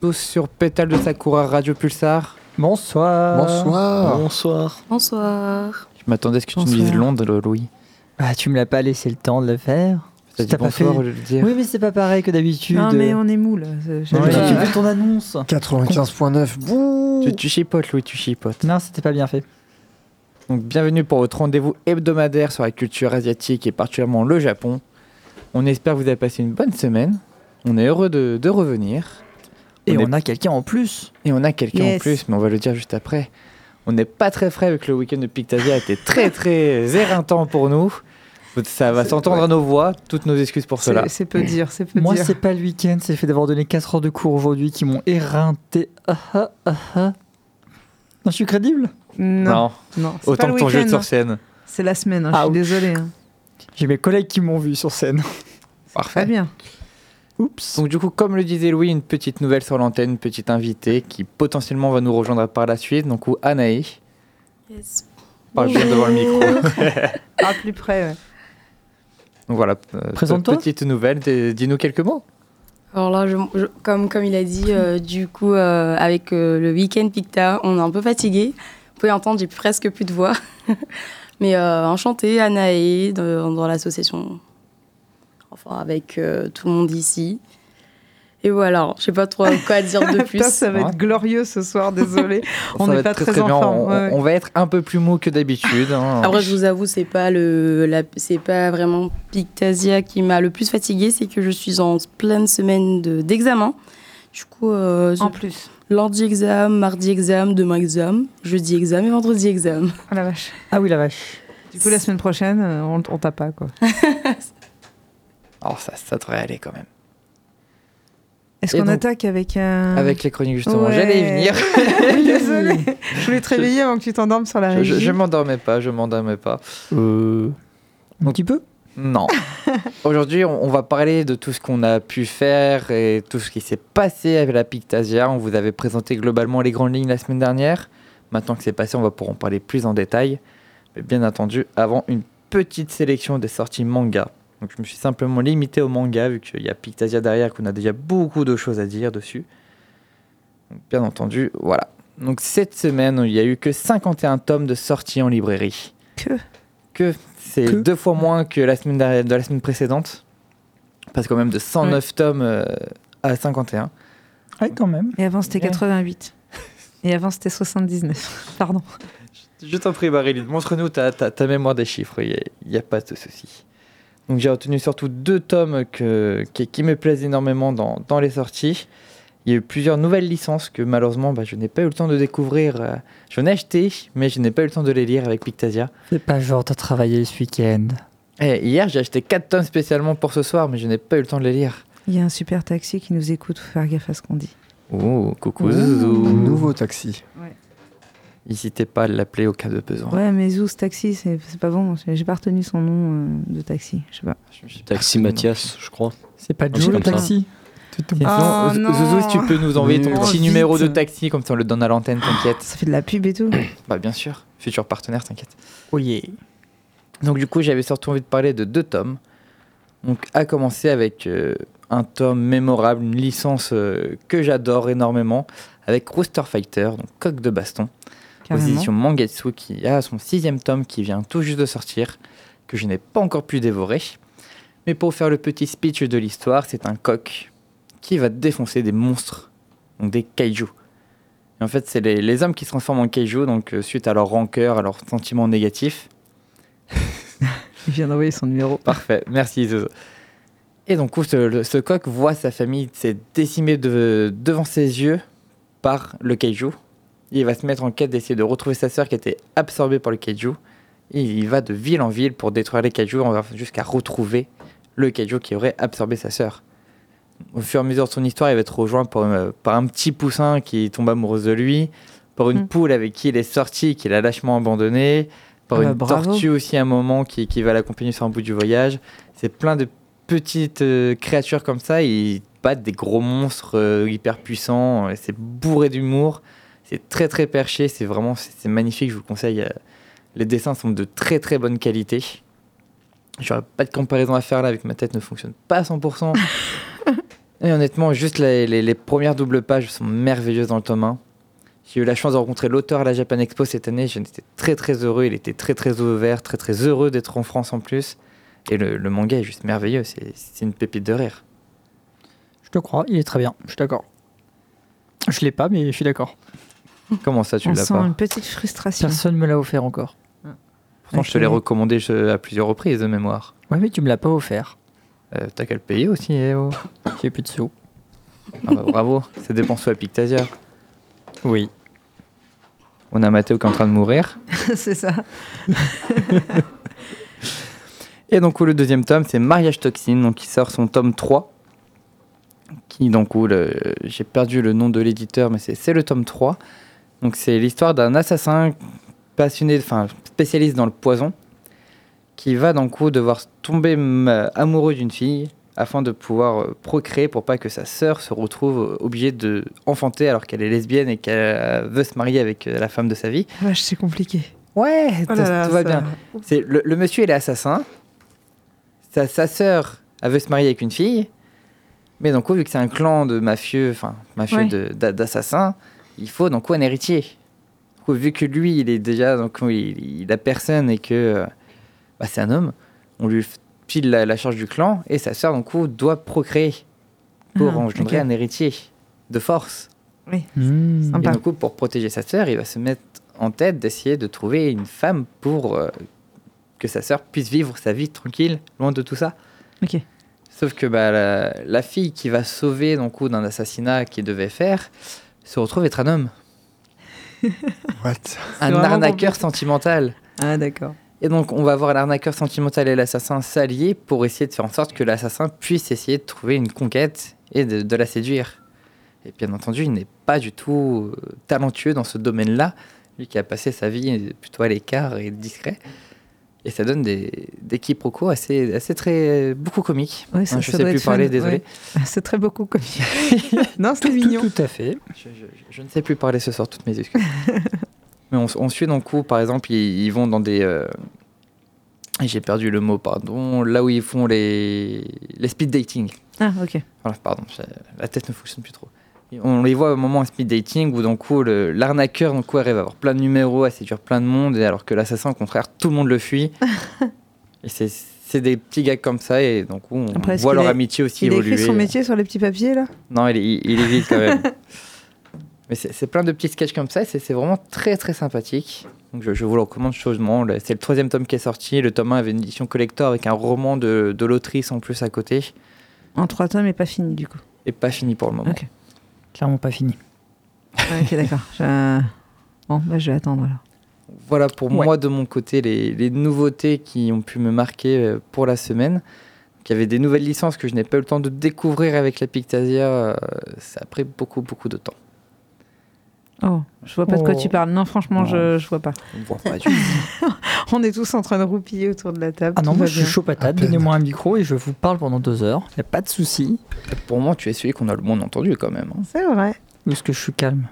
tous sur Pétale de Sakura Radio Pulsar. Bonsoir. Bonsoir. Bonsoir. Bonsoir. Je m'attendais à ce que tu me dises Londres, Louis. Ah, tu me l'as pas laissé le temps de le faire. T'as pas bonsoir fait. au lieu de le dire. Oui, mais c'est pas pareil que d'habitude. Non, mais on est mou là. Ouais, tu fais ton annonce. 95.9. Bouh. Tu, tu chipotes, Louis, tu chipotes. Non, c'était pas bien fait. Donc, bienvenue pour votre rendez-vous hebdomadaire sur la culture asiatique et particulièrement le Japon. On espère que vous avez passé une bonne semaine. On est heureux de, de revenir. Et On on, est- a quelqu'un en plus. Et on a quelqu'un en plus, mais on va le dire juste après. On n'est pas très frais avec le week-end de Pictasia, a été très très éreintant pour nous. Ça va s'entendre à nos voix, toutes nos excuses pour cela. C'est peu dire, c'est peu Moi, dire. c'est pas le week-end, c'est le fait d'avoir donné 4 heures de cours aujourd'hui qui m'ont éreinté. Ah ah ah ah. Non, je suis crédible? Non, non, pas autant le que ton jeu de week-end, sur scène. C'est la semaine, hein, Ah, je suis désolée. hein. J'ai mes collègues qui m'ont vu sur scène. Très bien. Oups. Donc du coup, comme le disait Louis, une petite nouvelle sur l'antenne, une petite invitée qui potentiellement va nous rejoindre par la suite. Donc ou Anaï, Yes. parle bien devant le micro. À plus près, ouais. Donc voilà, euh, Présente-toi. petite nouvelle, dis-nous quelques mots. Alors là, je- je- comme, comme il a dit, euh, du coup, euh, avec euh, le week-end Picta, on est un peu fatigué. Vous pouvez entendre, j'ai presque plus de voix. Mais euh, enchantée, Anaë, dans, dans l'association. Enfin, avec euh, tout le monde ici. Et voilà, je sais pas trop quoi dire de plus. Ça va Ouais. être glorieux ce soir, désolé. On n'est va pas être très en bien. forme, On, ouais. on va être un peu plus mou que d'habitude. hein. Après, je vous avoue, c'est pas le, la- c'est pas vraiment Pictasia qui m'a le plus fatiguée, c'est que je suis en pleine semaine de- d'examen. du coup, euh, En plus. lundi examen, mardi examen, demain examen, jeudi examen et vendredi examen. Oh la vache. Ah oui, la vache. Du coup, la semaine prochaine, euh, on, on t'a pas, quoi. Alors ça, ça devrait aller quand même. Est-ce qu'on attaque avec un. Avec les chroniques justement, Ouais. j'allais y venir. Désolée. Je voulais te réveiller avant que tu t'endormes sur la Je, régie. je, je m'endormais pas, je m'endormais pas. Euh... Un petit peu Non. Aujourd'hui, on, on va parler de tout ce qu'on a pu faire et tout ce qui s'est passé avec la Pictasia. On vous avait présenté globalement les grandes lignes la semaine dernière. Maintenant que c'est passé, on va pouvoir en parler plus en détail. Mais bien entendu, avant une petite sélection des sorties manga. Donc je me suis simplement limité au manga vu qu'il y a Pictasia derrière qu'on a déjà beaucoup de choses à dire dessus. Donc, bien entendu, voilà. Donc cette semaine, il n'y a eu que 51 tomes de sorties en librairie. Que Que c'est deux fois moins que la semaine derrière- de la semaine précédente. Parce quand même de 109 tomes euh, à 51. Ouais, quand même. Et avant, c'était Ouais. 88. Et avant, c'était 79. Pardon. Je t'en prie, Marilyn, montre-nous ta, ta, ta mémoire des chiffres, il n'y a, pas de souci. Donc j'ai retenu surtout deux tomes que, qui, qui me plaisent énormément dans, dans les sorties. Il y a eu plusieurs nouvelles licences que malheureusement bah, je n'ai pas eu le temps de découvrir. euh, J'en ai acheté, mais je n'ai pas eu le temps de les lire avec Pictasia. C'est pas genre de travailler ce week-end. Et hier, j'ai acheté quatre tomes spécialement pour ce soir, mais je n'ai pas eu le temps de les lire. Il y a un super taxi qui nous écoute. Faut faire gaffe à ce qu'on dit. Oh, coucou Ouh. Zouzou. Nouveau taxi. N'hésitez pas à l'appeler au cas de besoin. Ouais, mais ce taxi, c'est c'est pas bon. J'ai pas retenu son nom euh, de taxi. Je sais pas. Taxi Mathias, je crois. C'est pas Ah, Joe c'est le taxi non. Zouzou, si tu peux nous envoyer ton petit numéro de taxi, comme ça on le donne à l'antenne, t'inquiète. Ça fait de la pub et tout. Bah bien sûr, futur partenaire, t'inquiète. Oh yeah. Donc du coup, j'avais surtout envie de parler de deux tomes. Donc à commencer avec euh, un tome mémorable, une licence euh, que j'adore énormément, avec Rooster Fighter, donc coq de baston, aux Carrément. éditions Mangetsu, qui a son sixième tome qui vient tout juste de sortir, que je n'ai pas encore pu dévorer. Mais pour faire le petit speech de l'histoire, c'est un coq qui va défoncer des monstres, donc des kaiju. Et en fait, c'est les, les hommes qui se transforment en kaiju, donc euh, suite à leur rancœur, à leurs sentiments négatifs. Il vient d'envoyer son numéro. Parfait, merci Zozo. Et donc, ce, ce coq voit sa famille s'est décimée de- devant ses yeux par le kaiju. Il va se mettre en quête d'essayer de retrouver sa sœur qui était absorbée par le kaiju. Et il va de ville en ville pour détruire les kaiju jusqu'à retrouver le kaiju qui aurait absorbé sa sœur. Au fur et à mesure de son histoire, il va être rejoint par, euh, par un petit poussin qui tombe amoureuse de lui, par une Mm. poule avec qui il est sorti, qu'il a lâchement abandonné, par Ah bah, une bravo. tortue aussi à un moment qui, qui va l'accompagner sur un bout du voyage. C'est plein de petites euh, créatures comme ça. Ils battent des gros monstres euh, hyper puissants. C'est bourré d'humour. C'est très très perché. C'est vraiment c'est magnifique. Je vous le conseille. euh, Les dessins sont de très très bonne qualité. J'aurais pas de comparaison à faire là avec ma tête ne fonctionne pas à 100%. Et honnêtement, juste les, les- les premières doubles pages sont merveilleuses dans le tome 1. J'ai eu la chance de rencontrer l'auteur à la Japan Expo cette année. J'en étais très très heureux. Il était très très ouvert, très très heureux d'être en France en plus. Et le, le manga est juste merveilleux. C'est une pépite de rire. Je te crois, il est très bien, je suis d'accord. Je l'ai pas, mais je suis d'accord. Comment ça, tu On l'as sent pas une petite frustration. Personne me l'a offert encore. Pourtant, je te l'ai recommandé je- à plusieurs reprises de mémoire. Ouais, mais tu me l'as pas offert. Euh, T'as qu'à le payer aussi, eh oh. J'ai plus de sous. Ah bah, bravo, ça dépend soit à Pictasia. Oui. On a Mathéo qui est en train de mourir. c'est ça. Et donc, où le deuxième tome, c'est Mariage Toxine, donc qui sort son tome 3. Qui, donc, j'ai perdu le nom de l'éditeur, mais c'est c'est le tome 3. Donc, c'est l'histoire d'un assassin passionné, enfin, spécialiste dans le poison, qui va, donc, où devoir tomber amoureux d'une fille afin de pouvoir euh, procréer pour pas que sa sœur se retrouve euh, obligée de enfanter alors qu'elle est lesbienne et qu'elle euh, veut se marier avec la femme de sa vie. Vache, c'est compliqué. Ouais, Oh là là, tout va ça- bien. C'est le, le monsieur, il est assassin. Sa, sa sœur, elle veut se marier avec une fille. Mais donc, vu que c'est un clan de mafieux, enfin, mafieux Ouais. d'assassins, il faut donc un héritier? Vu que lui, il est déjà, donc, il, il a personne et que euh, bah, c'est un homme, on lui file la, la charge du clan et sa sœur, donc, coup, doit procréer pour Ah, engendrer un héritier de force. Mmh. Sympa. Et coup, pour protéger sa sœur, il va se mettre en tête d'essayer de trouver une femme pour euh, que sa sœur puisse vivre sa vie tranquille, loin de tout ça. Ok. Sauf que bah, la, la fille qui va sauver donc, coup, d'un assassinat qu'il devait faire se retrouve être un homme, What? Un arnaqueur sentimental. Ah, d'accord. Et donc, on va voir l'arnaqueur sentimental et l'assassin s'allier pour essayer de faire en sorte que l'assassin puisse essayer de trouver une conquête et de, de la séduire. Et bien entendu, il n'est pas du tout euh, talentueux dans ce domaine-là, lui qui a passé sa vie plutôt à l'écart et discret. Et ça donne des, des quiproquos assez, assez très, beaucoup comiques. Ouais, ça- Hein, je ça sais plus parler, fun, désolé. ouais. C'est très beaucoup comme Non, c'est mignon. tout à fait. Je, je- je ne sais plus parler ce soir, toutes mes excuses. Mais on, on suit donc coup, par exemple, ils, ils vont dans des. euh, J'ai perdu le mot, pardon. Là où ils font les, les speed dating. Ah, ok. Voilà, pardon, la tête ne fonctionne plus trop. On les voit au moment en speed dating où, d'un coup, l'arnaqueur donc, coup, arrive à avoir plein de numéros, à séduire plein de monde, et alors que l'assassin, au contraire, tout le monde le fuit. et c'est c'est des petits gars comme ça, et donc on Après, voit leur a- amitié aussi Il évoluer. écrit son métier sur les petits papiers, là? Non, il il, il vide quand même. Mais c'est plein de petits sketchs comme ça, et c'est vraiment très très sympathique. Donc je, je vous le recommande chaudement. C'est le troisième tome qui est sorti. Le tome 1 avait une édition collector avec un roman de, de l'autrice en plus à côté. En trois tomes et pas fini, du coup. Et pas fini pour le moment. Clairement pas fini. Ouais, ok, d'accord. Je- Bon, bah, je vais attendre alors. Voilà pour Ouais. moi de mon côté les, les nouveautés qui ont pu me marquer euh, pour la semaine. Il y avait des nouvelles licences que je n'ai pas eu le temps de découvrir avec la Pictasia. euh, Ça a pris beaucoup beaucoup de temps. Oh, je vois pas de quoi Oh. tu parles. Non, franchement, je, je vois pas. On ne voit pas du tout. On est tous en train de roupiller autour de la table. Ah non, moi je suis chaud patate. Donnez-moi un micro et je vous parle pendant deux heures. Y a pas de souci. Pour moi, tu es celui qu'on a le moins entendu quand même. hein. C'est vrai. Ou est-ce que je suis calme?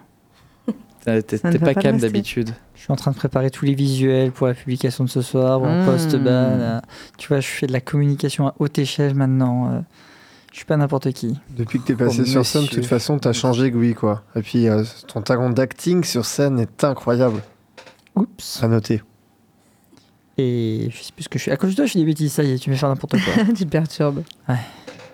T'es pas pas calme d'habitude. Je suis en train de préparer tous les visuels pour la publication de ce soir, mon Mmh. post-ban. euh, Tu vois, je fais de la communication à haute échelle maintenant. Je suis pas n'importe qui. Depuis que t'es passé Oh, sur scène, de toute façon, t'as changé Gui, quoi. Et puis, euh, ton talent d'acting sur scène est incroyable. Oups. À noter. Et je sais plus ce que je suis. À cause de toi, je fais des bêtises, ça y est, tu me fais faire n'importe quoi. tu te perturbes.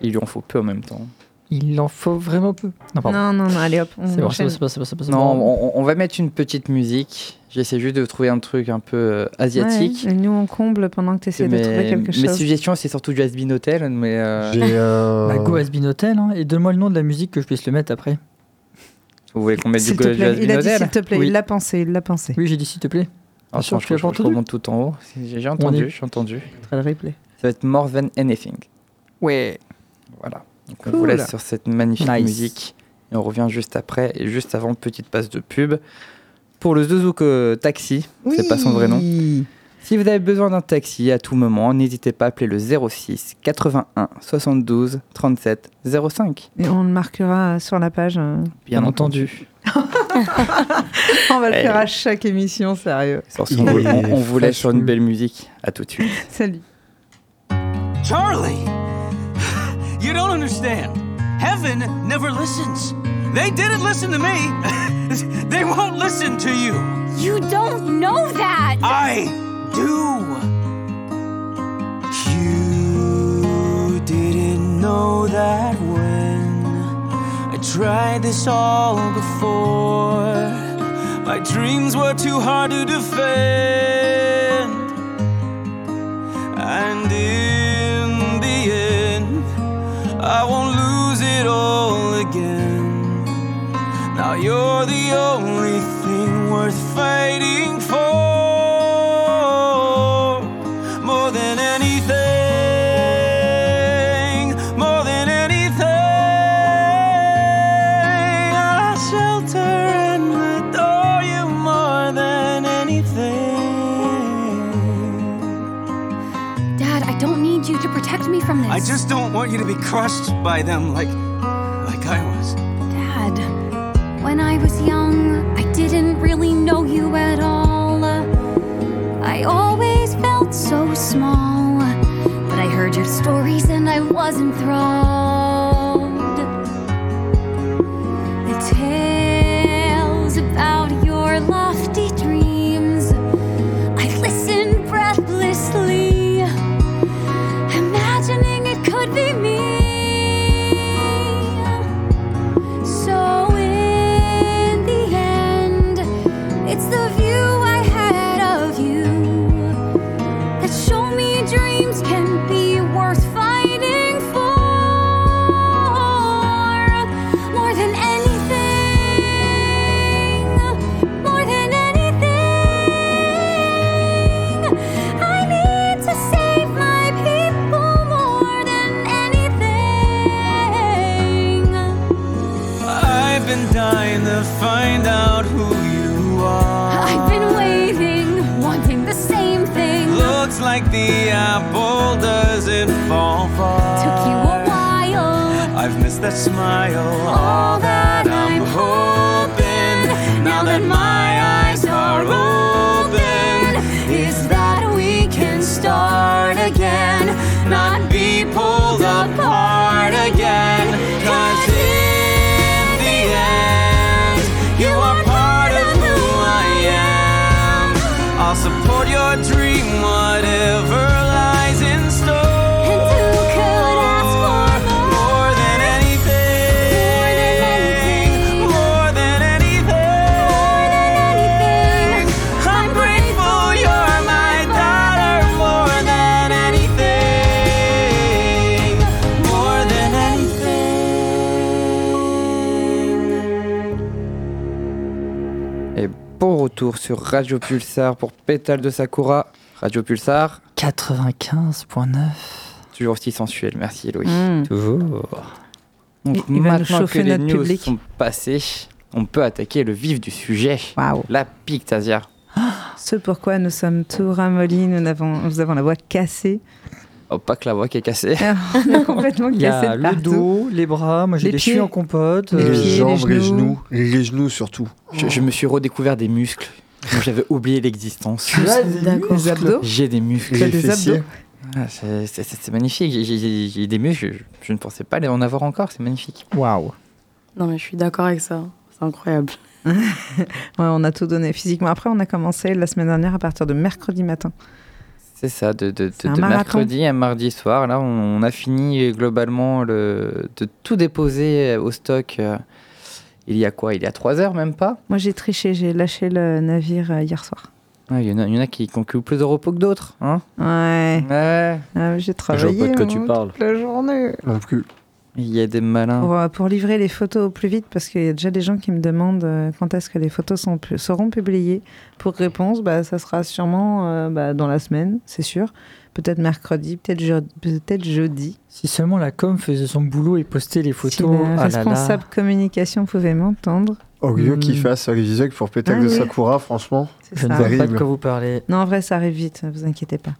Il lui en faut peu en même temps. Il en faut vraiment peu. Non, pardon. Non, non, non, allez hop. On C'est bon, c'est enchaîne. bon, c'est bon, c'est bon, c'est bon, c'est Non, bon. on, on va mettre une petite musique. J'essaie juste de trouver un truc un peu euh, asiatique. Ouais, nous, on comble pendant que tu essaies de Mes- trouver quelque Mes chose. suggestions, c'est surtout du Has-Been Hotel, mais euh, euh, Bah, Go Has Been Hotel, hein, et donne-moi le nom de la musique que je puisse le mettre après. vous voulez qu'on mette du, Go- plaît. Has-Been Il a dit Hotel s'il te plaît. Oui. Il l'a pensé, il l'a pensé. Oui, j'ai dit s'il te plaît. Ah, sûr, je, je- remonte tout en haut. J'ai entendu, j'ai entendu. Très le replay. Ça va être More Than Anything. Ouais. Voilà. Donc on vous laisse sur cette magnifique Nice. musique. Et on revient juste après. Et juste avant, petite passe de pub. Pour le Zuzuko euh, Taxi, c'est pas son vrai nom. Si vous avez besoin d'un taxi à tout moment, n'hésitez pas à appeler le 06 81 72 37 05. Et on le marquera sur la page. euh. Bien, entendu. On va le faire à chaque émission, sérieux. On, vous- on- laisse sur une belle musique. À tout de suite. Salut. Charlie! You don't understand. Heaven never listens. They didn't listen to me. they won't listen to you. You don't know that! I do. You didn't know that when I tried this all before. My dreams were too hard to defend. Now you're the only thing worth fighting for. More than anything, more than anything. I'll shelter and adore you more than anything. Dad, I don't need you to protect me from this. I just don't want you to be crushed by them like I was young, I didn't really know you at all. I always felt so small, but I heard your stories and I was enthralled. Been dying to find out who you are. I've been waiting, wanting the same thing. Looks like the apple doesn't fall far. Took you a while. I've missed that smile. All that I'm hoping now that my eyes are open is that we can start again, not be pulled apart again. Retour sur Radio Pulsar pour Pétale de Sakura. Radio Pulsar, 95.9. toujours aussi sensuel. Merci Louis. Mm. Toujours. Donc Il- il va nous maintenant que chauffer les notre news public. sont passées, on peut attaquer le vif du sujet. Waouh. La Pictasia. Ce pourquoi nous sommes tout ramollis, nous avons, nous avons la voix cassée. Oh, pas que la voix qui est cassée. On est complètement Il y cassé a de le dos, les bras, moi j'ai Les chevilles en compote. Les euh, Les, pieds, les jambes, les genoux. Les genoux surtout. Je, je me suis redécouvert des muscles dont j'avais oublié l'existence. Tu as des. Les muscles. abdos. J'ai des muscles. Les abdos. Ah, c'est- magnifique. J'ai- J'ai j'ai des muscles. Je, je ne pensais pas les en avoir encore. C'est magnifique. Waouh. Non, mais je suis d'accord avec ça. C'est incroyable. Ouais, on a tout donné physiquement. Après, on a commencé la semaine dernière à partir de mercredi matin. C'est ça, de, de, mercredi à mardi soir. Là, on, on a fini globalement le, de tout déposer au stock. euh, il y a quoi? Il y a trois heures, même pas? Moi, j'ai triché, j'ai lâché le navire euh, hier soir. Ouais, Il y, en a- il y en a qui, eu plus de repos que d'autres. Hein? Ouais, ouais. Ah, j'ai Je travaillé vois pas de quoi tu parles. toute la journée. Non plus. Il y a des malins. Pour, euh, pour livrer les photos au plus vite, parce qu'il y a déjà des gens qui me demandent euh, quand est-ce que les photos sont, seront publiées. Pour réponse, bah, ça sera sûrement euh, bah, dans la semaine, c'est sûr. Peut-être mercredi, peut-être je- peut-être jeudi. Si seulement la com faisait son boulot et postait les Si photos. le ah là là. responsable communication pouvait m'entendre. Au lieu Hmm. qu'il fasse euh, les visuels pour Pétac Ah de oui. Sakura, franchement. Je ne ça. vois pas de quoi vous parlez. Non, en vrai, ça arrive vite, ne vous inquiétez pas.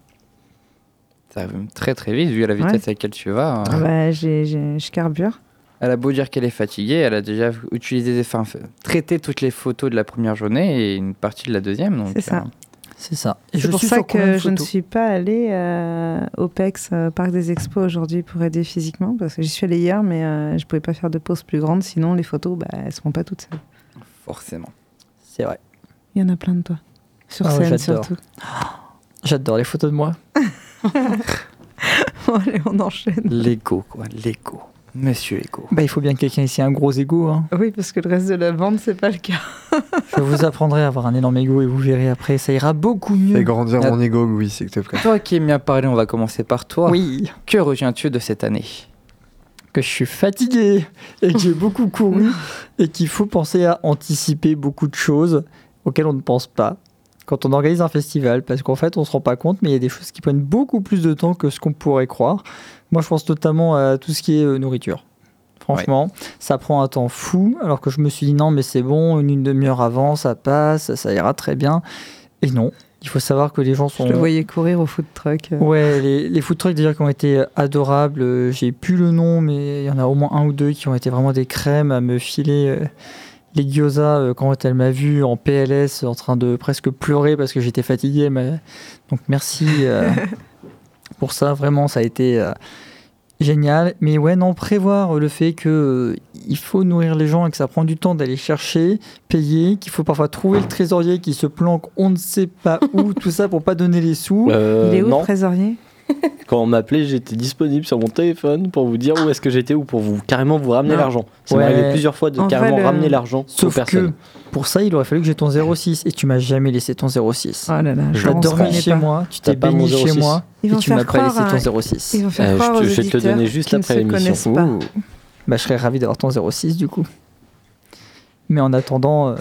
Ça va même très très vite vu à la vitesse Ouais. à laquelle tu vas. hein. Ah bah, j'ai- j'ai- je carbure. Elle a beau dire qu'elle est fatiguée, elle a déjà utilisé, enfin, traité toutes les photos de la première journée et une partie de la deuxième. donc, C'est ça. euh, C'est ça. Et C'est pour ça que je ne suis pas allée euh, au PEX, euh, Parc des Expos, aujourd'hui pour aider physiquement, parce que j'y suis allée hier, mais euh, je pouvais pas faire de pause plus grande, sinon les photos, bah, elles seront pas toutes seules. Forcément. C'est vrai. Il y en a plein de toi. Sur Ah scène surtout. J'adore les photos de moi. Bon, allez, on enchaîne. L'ego, quoi. L'ego. Monsieur Ego. Bah, il faut bien que quelqu'un ici ait un gros ego. Hein. Oui, parce que le reste de la bande, c'est pas le cas. Je vous apprendrai à avoir un énorme ego et vous verrez après, ça ira beaucoup mieux. Fais grandir mon ego, oui, s'il te plaît. Toi qui aimes bien parler, on va commencer par toi. Oui, Que retiens-tu de cette année? Que je suis fatigué et que j'ai beaucoup couru et qu'il faut penser à anticiper beaucoup de choses auxquelles on ne pense pas quand on organise un festival parce qu'en fait on se rend pas compte mais il y a des choses qui prennent beaucoup plus de temps que ce qu'on pourrait croire. Moi je pense notamment à tout ce qui est euh, nourriture. Franchement, ça prend un temps fou alors que je me suis dit non mais c'est bon, une, une demi-heure avant ça passe, ça ira très bien. Et non, il faut savoir que les gens Je sont... le voyais courir au food truck. euh. Ouais, les, les food trucks d'ailleurs qui ont été adorables. Euh, J'ai plus le nom, mais il y en a au moins un ou deux qui ont été vraiment des crèmes à me filer euh, les gyoza euh, quand elle m'a vu en PLS en train de presque pleurer parce que j'étais fatigué. Mais... Donc merci euh, pour ça, vraiment, ça a été euh, génial. Mais ouais, non, prévoir le fait que euh, il faut nourrir les gens et que ça prend du temps d'aller chercher, payer, qu'il faut parfois trouver le trésorier qui se planque on ne sait pas où, tout ça pour pas donner les sous. Euh, Il est où non, le trésorier? quand on m'appelait, j'étais disponible sur mon téléphone pour vous dire où est-ce que j'étais ou pour vous carrément vous ramener l'argent. Ça Ouais. m'est arrivé plusieurs fois de En carrément vrai, le- ramener l'argent aux Sauf personnes. que pour ça, il aurait fallu que j'ai ton 06 et tu m'as jamais laissé ton 06. Oh là là, Je dormi chez pas. moi, tu t'es baigné chez 06. moi Ils et vont tu m'as faire pas laissé ton 06. Ils vont faire Euh, croire je vais te le donner juste après l'émission. Bah, je serais ravi d'avoir ton 06 du coup. Mais en attendant, euh,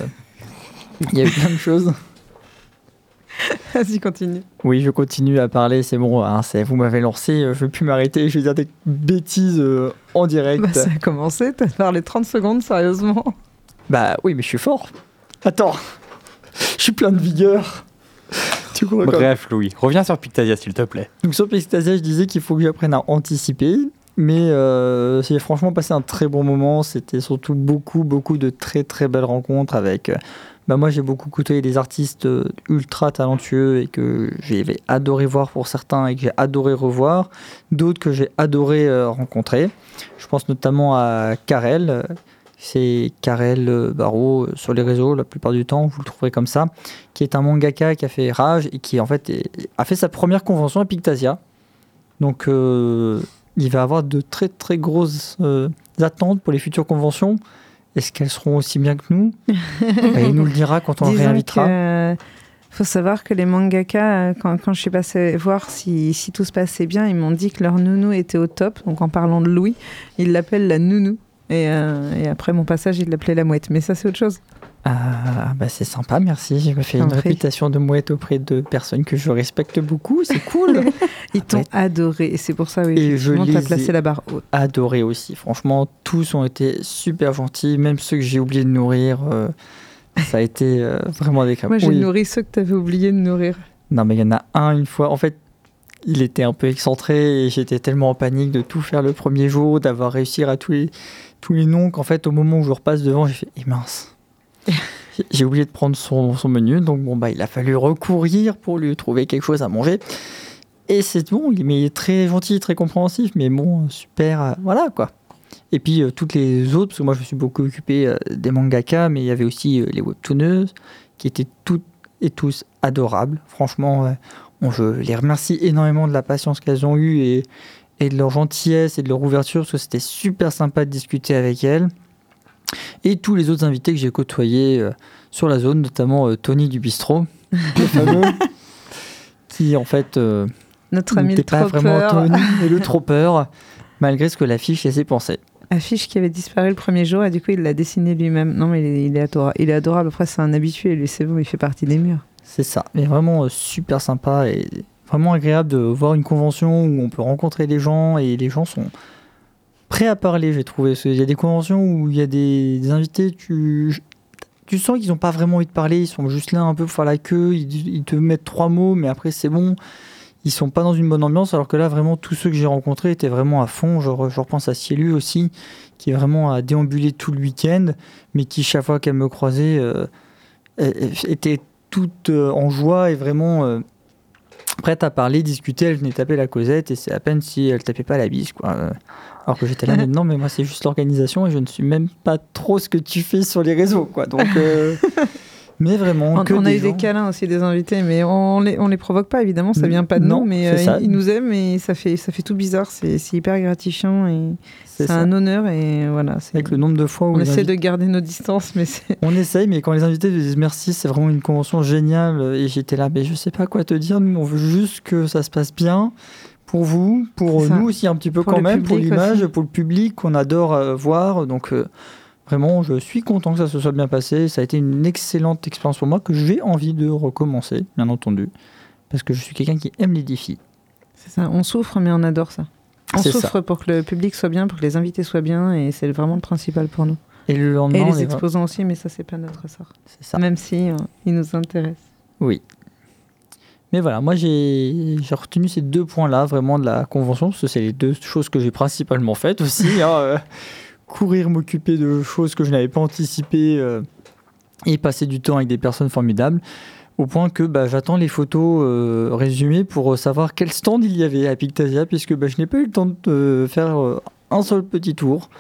il y a eu plein de choses. Vas-y, continue. Oui, je continue à parler, c'est bon, hein, c'est- vous m'avez lancé, euh, je vais plus m'arrêter, je vais dire des bêtises euh, en direct. Bah, ça a commencé, t'as parlé 30 secondes, sérieusement. Bah oui, mais je suis fort. Attends, je suis plein de vigueur. Tu Bref, Louis, reviens sur Pictasia, s'il te plaît. Donc sur Pixtasia, je disais qu'il faut que j'apprenne à anticiper. Mais euh, j'ai franchement passé un très bon moment. C'était surtout beaucoup, beaucoup de très, très belles rencontres avec... bah moi, j'ai beaucoup côtoyé des artistes euh, ultra talentueux et que j'ai adoré voir pour certains et que j'ai adoré revoir. D'autres que j'ai adoré euh, rencontrer. Je pense notamment à Karel. C'est Karel euh, euh, sur les réseaux la plupart du temps, vous le trouverez comme ça, qui est un mangaka qui a fait Rage et qui en fait a fait sa première convention à Pictasia. Donc il va avoir de très très grosses attentes pour les futures conventions. Est-ce qu'elles seront aussi bien que nous Il nous le dira quand on réinvitera. que, euh, faut savoir que les mangaka, euh, quand, quand je suis passée voir si, si tout se passait bien, ils m'ont dit que leur nounou était au top. Donc en parlant de Louis, ils l'appellent la nounou. Et, euh, et après mon passage, ils l'appelaient la mouette. Mais ça, c'est autre chose. Ah, bah c'est sympa, merci. Je me fais une réputation de mouette auprès de personnes que je respecte beaucoup. C'est cool. Ils t'ont Ouais. adoré. Et c'est pour ça, oui, Et je placé ai- la barre haute. adoré aussi. Franchement, tous ont été super gentils, même ceux que j'ai oublié de nourrir. euh, ça a été euh, vraiment des crèmes. Moi, j'ai Oui. nourri ceux que t'avais oublié de nourrir. Non, mais il y en a un une fois. En fait, il était un peu excentré et j'étais tellement en panique de tout faire le premier jour, d'avoir réussi à tous les, tous les noms qu'en fait, au moment où je repasse devant, j'ai fait Eh mince J'ai- oublié de prendre son, menu, donc bon, bah, il a fallu recourir pour lui trouver quelque chose à manger. Et c'est bon, il est très gentil, très compréhensif, mais bon, super, euh, voilà quoi. Et puis euh, toutes les autres, parce que moi je me suis beaucoup occupé euh, des mangaka, mais il y avait aussi les webtooneuses qui étaient toutes et tous adorables. Franchement, je les remercie énormément de la patience qu'elles ont eue et, et de leur gentillesse et de leur ouverture, parce que c'était super sympa de discuter avec elles. Et tous les autres invités que j'ai côtoyés euh, sur la zone, notamment euh, Tony du bistrot, le fameux, qui en fait euh, Notre ami le pas vraiment. Tony, mais le troppeur, malgré ce que l'affiche laissait penser. Affiche qui avait disparu le premier jour et du coup, il l'a dessiné lui-même. Non, mais il est, il est adorable. Il est adorable. Après, c'est un habitué. Lui, c'est bon, il fait partie des murs. C'est ça, mais vraiment euh, super sympa et vraiment agréable de voir une convention où on peut rencontrer les gens et les gens sont prêts à parler, j'ai trouvé. Qu'il y a des conventions où il y a des, invités, tu, tu sens qu'ils n'ont pas vraiment envie de parler, ils sont juste là un peu pour faire la queue, ils, te mettent trois mots, mais après c'est bon. Ils sont pas dans une bonne ambiance, alors que là, vraiment, tous ceux que j'ai rencontrés étaient vraiment à fond. Je, re- je repense à Cielu aussi, qui est vraiment à déambuler tout le week-end, mais qui, chaque fois qu'elle me croisait, euh, était toute euh, en joie et vraiment euh, prête à parler, discuter. Elle venait taper la causette et c'est à peine si elle tapait pas la bise. Quoi. Alors que j'étais là, mais non, mais moi c'est juste l'organisation et je ne suis même pas trop ce que tu fais sur les réseaux. Quoi. Donc, euh, mais vraiment, On, que on a des eu des câlins aussi des invités, mais on les, on les provoque pas évidemment, ça vient pas de non, nous, mais euh, ils, ils nous aiment et ça fait, ça fait tout bizarre, c'est hyper gratifiant et C'est un honneur et voilà. Avec le nombre de fois où On essaie invités- de garder nos distances, mais. On essaye, mais quand les invités te disent merci, c'est vraiment une convention géniale. Et j'étais là, mais je sais pas quoi te dire. Nous, on veut juste que ça se passe bien pour vous, pour nous aussi un petit peu Pour quand même, pour l'image, pour le public qu'on adore euh, voir. Donc euh, vraiment, je suis content que ça se soit bien passé. Ça a été une excellente expérience pour moi que j'ai envie de recommencer, bien entendu, parce que je suis quelqu'un qui aime les défis. C'est ça, on souffre, mais on adore ça. On souffre pour que le public soit bien, pour que les invités soient bien, et c'est vraiment le principal pour nous. Et le lendemain, Et les exposants aussi, mais ça, c'est pas notre sort. c'est ça. Même si euh, ils nous intéressent. Oui. Mais voilà, moi j'ai retenu ces deux points-là vraiment de la convention, parce que c'est les deux choses que j'ai principalement faites aussi. hein, euh, courir, m'occuper de choses que je n'avais pas anticipées euh, et passer du temps avec des personnes formidables. Au point que bah, j'attends les photos euh, résumées pour savoir quel stand il y avait à Pictasia, puisque bah, je n'ai pas eu le temps de faire un seul petit tour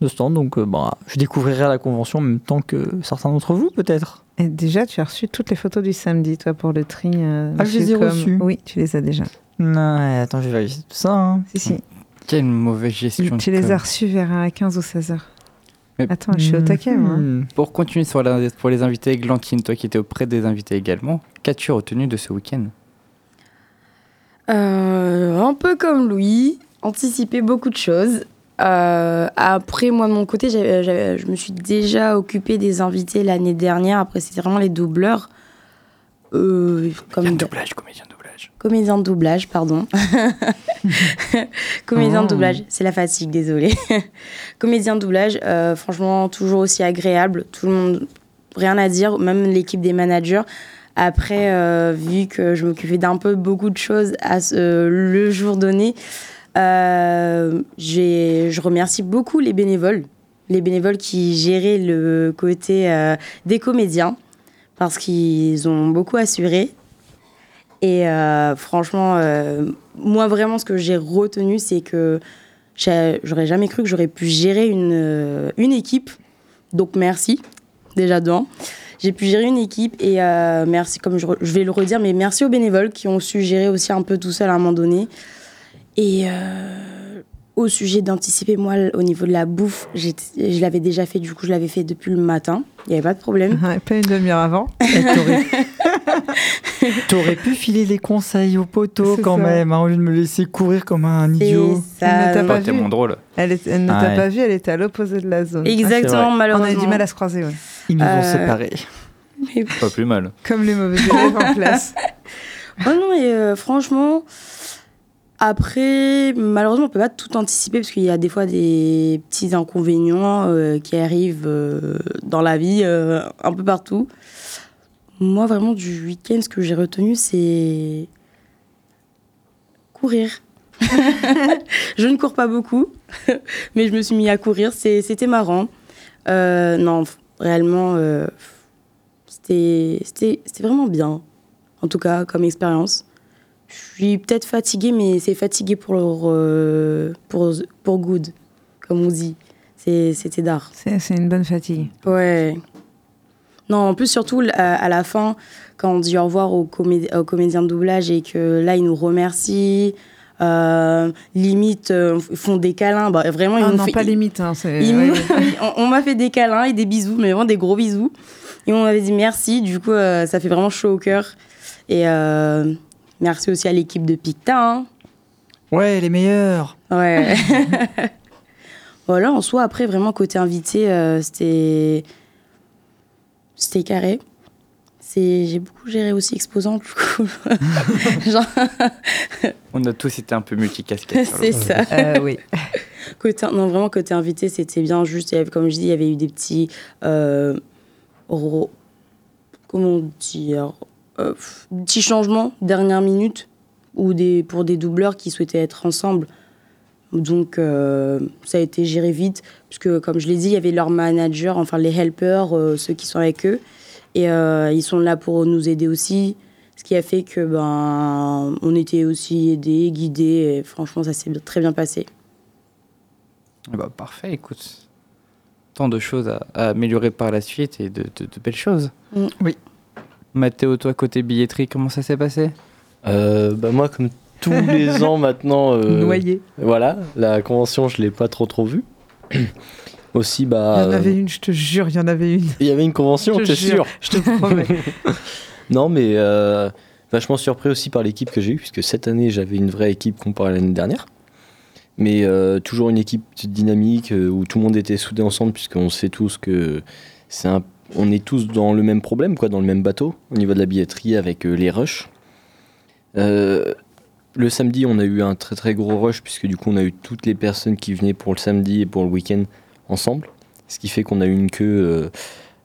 de stand. Donc bah, je découvrirai la convention en même temps que certains d'entre vous, peut-être. Et déjà, tu as reçu toutes les photos du samedi, toi, pour le tri. euh, Ah, je les ai reçues. Oui, tu les as déjà. Non, attends, je vais vérifier tout ça. hein. Si, si. Quelle mauvaise gestion. Tu les as reçus vers euh, 15 ou 16 heures. Mais- Attends, je suis au taquet, moi. hein. Pour continuer sur la- pour les invités, Glantine, toi qui étais auprès des invités également, qu'as-tu retenu de ce week-end? Euh, un peu comme Louis, anticiper beaucoup de choses. Euh, après, moi, de mon côté, je me suis déjà occupée des invités l'année dernière. Après, c'était vraiment les doubleurs. Euh, comme doublage, comédien de doublage. comédien de doublage, pardon. comédien Oh. de doublage, c'est la fatigue, désolé. comédien de doublage, euh, franchement, toujours aussi agréable. Tout le monde, rien à dire, même l'équipe des managers. Après, euh, vu que je m'occupais d'un peu beaucoup de choses à ce- le jour donné, euh, je remercie beaucoup les bénévoles, les bénévoles qui géraient le côté euh, des comédiens, parce qu'ils ont beaucoup assuré. Et euh, franchement, euh, moi vraiment, ce que j'ai retenu, c'est que j'aurais jamais cru que j'aurais pu gérer une, euh, équipe. Donc merci, déjà dedans. J'ai pu gérer une équipe et euh, merci, comme je, je vais le redire, mais merci aux bénévoles qui ont su gérer aussi un peu tout seul à un moment donné. Et euh, au sujet d'anticiper, moi, au niveau de la bouffe, je l'avais déjà fait, du coup, je l'avais fait depuis le matin. Il n'y avait pas de problème. Ouais, pas une demi-heure avant. T'aurais pu filer les conseils au poteau quand ça. même, hein, au lieu de me laisser courir comme un idiot. Elle ne ça. t'a oui. pas vu. drôle. Elle, est- elle ne Ah t'a ouais. pas vu, elle était à l'opposé de la zone. Exactement. On malheureusement. a eu du mal à se croiser, ouais. Ils nous ont Euh, séparés. Pas plus mal. Comme les mauvais élèves en classe. Oh non, et euh, franchement, après, malheureusement, on peut pas tout anticiper parce qu'il y a des fois des petits inconvénients euh, qui arrivent euh, dans la vie, euh, un peu partout. Moi, vraiment, du week-end, ce que j'ai retenu, c'est courir. je ne cours pas beaucoup, mais je me suis mis à courir. C'était marrant. Non, réellement, c'était vraiment bien en tout cas comme expérience. Je suis peut-être fatiguée, mais c'est fatigué pour, euh, pour, pour good, comme on dit. C'était d'art. C'est une bonne fatigue. Ouais. Non, en plus, surtout à, à la fin, quand on dit au revoir aux, comé- aux comédiens de doublage et que là, ils nous remercient, euh, limite, euh, font des câlins. Bah, vraiment, ils Ah non, fait- pas limite. Hein, ils ouais, on on m'a fait des câlins et des bisous, mais vraiment des gros bisous. Et on m'avait dit merci, du coup, euh, ça fait vraiment chaud au cœur. Et merci aussi à l'équipe de Picta. hein. Ouais, les meilleurs. Ouais. voilà, en soi, après, vraiment, côté invité, euh, c'était. C'était carré. C'est- J'ai beaucoup géré aussi exposant, du coup. Genre, On a tous été un peu multicasquettes. le c'est ça. Euh, oui. Côté, non, vraiment, côté invité, c'était bien juste. il y avait- comme je dis, il y avait eu des petits. euh, ro- comment dire euh, petits changements, dernière minute, ou des, pour des doubleurs qui souhaitaient être ensemble. Donc, euh, ça a été géré vite, puisque, comme je l'ai dit, il y avait leurs managers, enfin les helpers, euh, ceux qui sont avec eux. Et euh, ils sont là pour nous aider aussi. Ce qui a fait que ben, on était aussi aidés, guidés. Et franchement, ça s'est très bien passé. Bah, parfait, écoute. Tant de choses à, à améliorer par la suite et de, de- de belles choses. Mm. Oui. Mathéo, toi, côté billetterie, comment ça s'est passé? Euh, bah moi, comme tous les ans maintenant, euh, Noyé. voilà, la convention, je l'ai pas trop trop vue. Aussi, bah, Il y en euh, avait une, je te jure, il y en avait une. il y avait une convention, Je te t'es jure. sûr? Je te promets. Non, mais euh, vachement surpris aussi par l'équipe que j'ai eue, puisque cette année, j'avais une vraie équipe comparée à l'année dernière. Mais euh, toujours une équipe dynamique euh, où tout le monde était soudé ensemble, puisqu'on sait tous que c'est un, on est tous dans le même problème, quoi, dans le même bateau, au niveau de la billetterie avec euh, les rushs. Euh, le samedi, on a eu un très très gros rush, puisque du coup, on a eu toutes les personnes qui venaient pour le samedi et pour le week-end ensemble. Ce qui fait qu'on a eu une queue euh,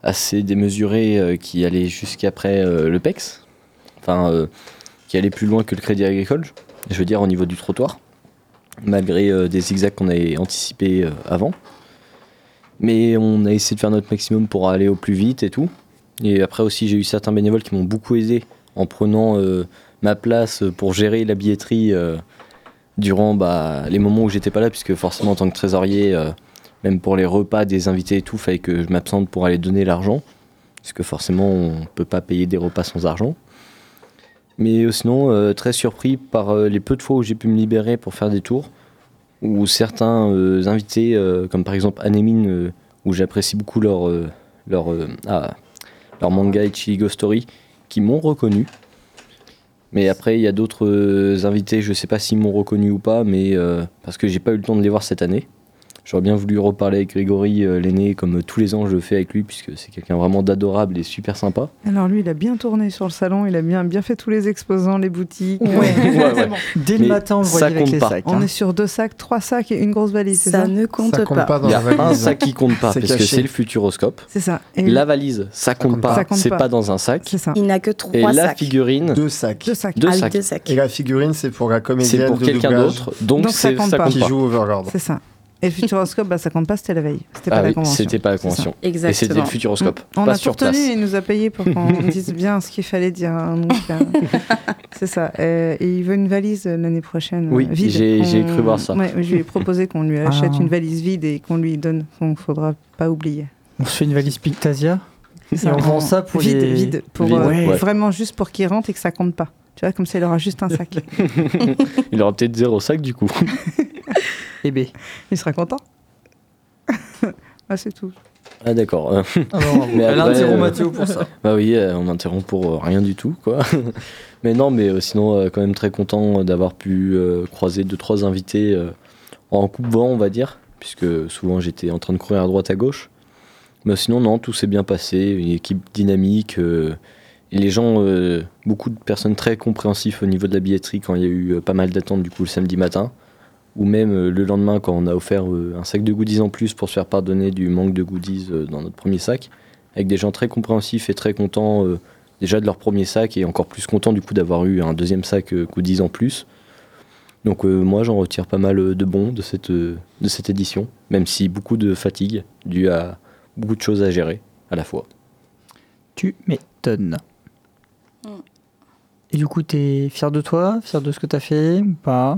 assez démesurée qui allait jusqu'après le PEX. Enfin, qui allait plus loin que le Crédit Agricole, je veux dire au niveau du trottoir. Malgré des zigzags qu'on avait anticipés avant. Mais on a essayé de faire notre maximum pour aller au plus vite et tout. Et après aussi, j'ai eu certains bénévoles qui m'ont beaucoup aidé en prenant euh, ma place pour gérer la billetterie euh, durant bah, les moments où j'étais pas là, puisque forcément en tant que trésorier, euh, même pour les repas des invités et tout, fallait que je m'absente pour aller donner l'argent, parce que forcément on peut pas payer des repas sans argent. Mais sinon, très surpris par les peu de fois où j'ai pu me libérer pour faire des tours, où certains euh, invités, euh, comme par exemple Anemine, euh, où j'apprécie beaucoup leur, leur, ah, leur manga Ichigo Story, qui m'ont reconnu. Mais après, il y a d'autres invités, je sais pas s'ils m'ont reconnu ou pas, mais parce que j'ai pas eu le temps de les voir cette année. J'aurais bien voulu reparler avec Grégory, euh, l'aîné, comme euh, tous les ans je le fais avec lui, puisque c'est quelqu'un vraiment d'adorable et super sympa. Alors lui, il a bien tourné sur le salon, il a bien, bien fait tous les exposants, les boutiques. Ouais, ouais. Dès Mais le matin, on le ça voyait avec les pas. sacs. On hein. est sur deux sacs, trois sacs et une grosse valise, c'est Ça ça ne compte Ça compte pas. pas dans Il y la a un valise. sac qui compte pas, C'est parce que c'est le Futuroscope. C'est ça. Et La valise, ça compte compte pas, pas. Ça compte c'est pas. pas dans un sac. C'est ça. Il n'a que Et trois la sacs. figurine, Deux sacs. Deux sacs. deux Ah sacs. deux sacs. Et la figurine, c'est pour la C'est comédienne pour de quelqu'un d'autre, donc, ça c'est- compte ça pas. compte qui joue Overlord. C'est ça. Et le Futuroscope, bah, ça compte pas, c'était la veille. C'était pas Ah la oui, convention. c'était pas la convention. Et c'était Exactement. le Futuroscope, On pas a sur place. et il nous a payé pour qu'on dise bien ce qu'il fallait dire. hein, euh, c'est ça. Euh, et il veut une valise euh, l'année prochaine. euh, Oui, vide. j'ai- On- cru voir ça. Ouais, je lui ai proposé qu'on lui achète Ah. une valise vide et qu'on lui donne. Donc, faudra pas oublier. On se fait une valise Pictasia. Et on vend ça pour vide, les- vide, pour Vide, euh, ouais. vraiment juste pour qu'il rentre et que ça compte pas. Tu vois, comme ça, il aura juste un sac. Il aura peut-être zéro sac du coup. Ben. il sera content. ah, c'est tout. Ah d'accord. Euh, Ah Mais Elle après, interrompt euh, Mathéo pour ça. Bah oui, euh, on m'interrompt pour euh, rien du tout, quoi. mais non, mais euh, sinon, euh, quand même très content d'avoir pu euh, croiser deux, trois invités euh, en coupe-vent, on va dire, puisque souvent j'étais en train de courir à droite, à gauche. Mais sinon, non, tout s'est bien passé, une équipe dynamique, euh, et les gens, euh, beaucoup de personnes très compréhensifs au niveau de la billetterie quand il y a eu euh, pas mal d'attentes du coup le samedi matin, ou même euh, le lendemain quand on a offert euh, un sac de goodies en plus pour se faire pardonner du manque de goodies euh, dans notre premier sac avec des gens très compréhensifs et très contents euh, déjà de leur premier sac et encore plus contents du coup d'avoir eu un deuxième sac euh, goodies en plus. Donc euh, moi j'en retire pas mal de bons de cette, euh, de cette édition, même si beaucoup de fatigue due à beaucoup de choses à gérer à la fois. Tu m'étonnes. Mm. Et du coup, t'es fier de toi Fier de ce que t'as fait ou pas?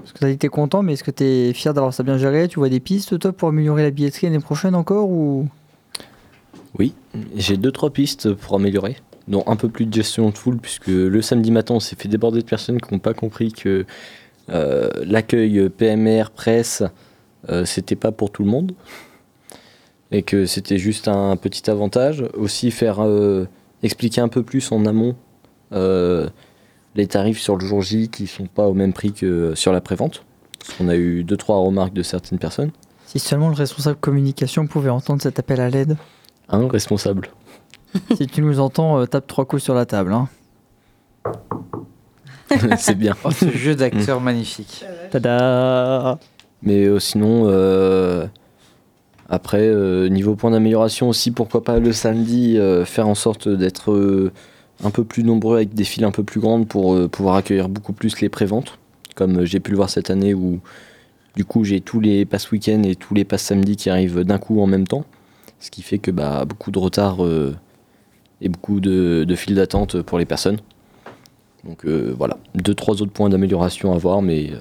Parce que dit que t'es content, mais est-ce que t'es fier d'avoir ça bien géré? Tu vois des pistes, toi, pour améliorer la billetterie l'année prochaine encore ou? Oui, j'ai deux trois pistes pour améliorer, dont un peu plus de gestion de foule puisque le samedi matin on s'est fait déborder de personnes qui n'ont pas compris que euh, l'accueil PMR presse euh, c'était pas pour tout le monde et que c'était juste un petit avantage. Aussi faire euh, expliquer un peu plus en amont les tarifs sur le jour J qui sont pas au même prix que sur la prévente. Parce qu'on a eu deux trois remarques de certaines personnes. Si seulement le responsable communication pouvait entendre cet appel à l'aide. Un responsable. si tu nous entends, euh, tape trois coups sur la table. Hein. C'est bien. Oh, ce jeu d'acteur magnifique. Tada Mais euh, sinon, euh, après, euh, niveau point d'amélioration aussi, pourquoi pas le samedi, euh, faire en sorte d'être euh, un peu plus nombreux avec des files un peu plus grandes pour euh, pouvoir accueillir beaucoup plus les préventes, comme euh, j'ai pu le voir cette année où du coup j'ai tous les passes week-end et tous les passes samedi qui arrivent d'un coup en même temps, ce qui fait que bah, beaucoup de retard euh, et beaucoup de, files d'attente pour les personnes. Donc voilà, deux, trois autres points d'amélioration à voir, mais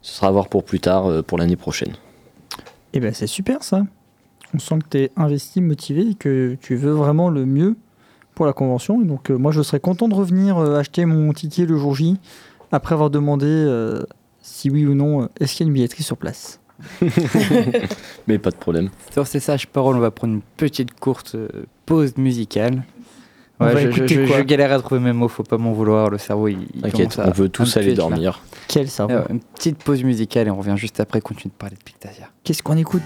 ce sera à voir pour plus tard, pour l'année prochaine. Et ben c'est super ça. On sent que tu es investi, motivé que tu veux vraiment le mieux pour la convention. Donc euh, moi je serais content de revenir euh, acheter mon ticket le jour J après avoir demandé euh, si oui ou non euh, est-ce qu'il y a une billetterie sur place. Mais pas de problème. Sur ces sages paroles, on va prendre une petite courte euh, pause musicale. Ouais, je, je- je galère à trouver mes mots, faut pas m'en vouloir. Le cerveau, il, T'inquiète, on veut tous aller là. dormir. Quel cerveau. Euh, une petite pause musicale et on revient juste après continuer de parler de Pictasia. Qu'est-ce qu'on écoute?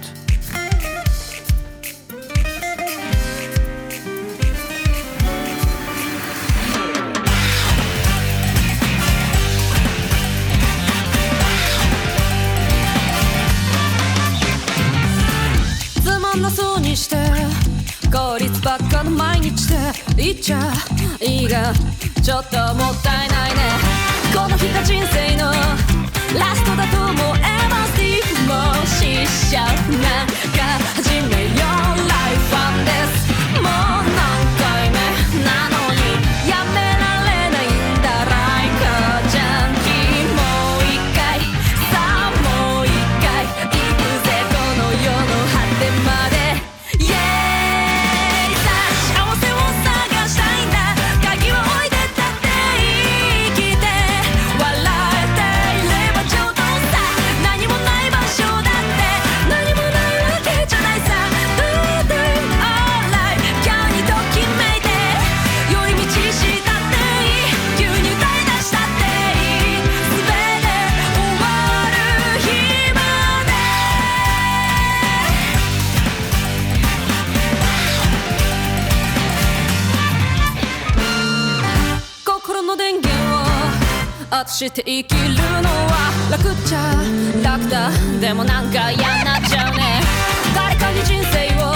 効率ばっかの毎日で言っちゃいいがちょっともったいないね。この日が人生のラストして生きるのは楽っちゃ楽だでもなんか嫌になっちゃうね。誰かに人生を。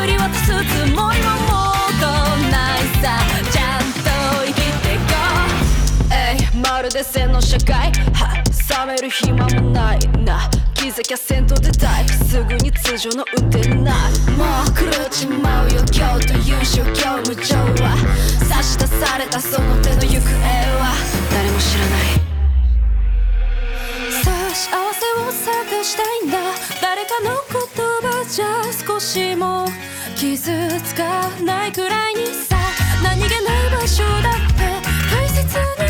売り渡すつもりももうとないさちゃんと生きていこうえい。まるで線の社会は冷める暇もない。な。気づきゃ先頭でタイプすぐに通常の運転になる。もう狂っちまうよ。今日という宗教無常は。差し出されたその手の行方は。誰も知らない。さあ幸せを探したいんだ。誰かの言葉じゃ少しも傷つかないくらいにさ。何気ない場所だって大切に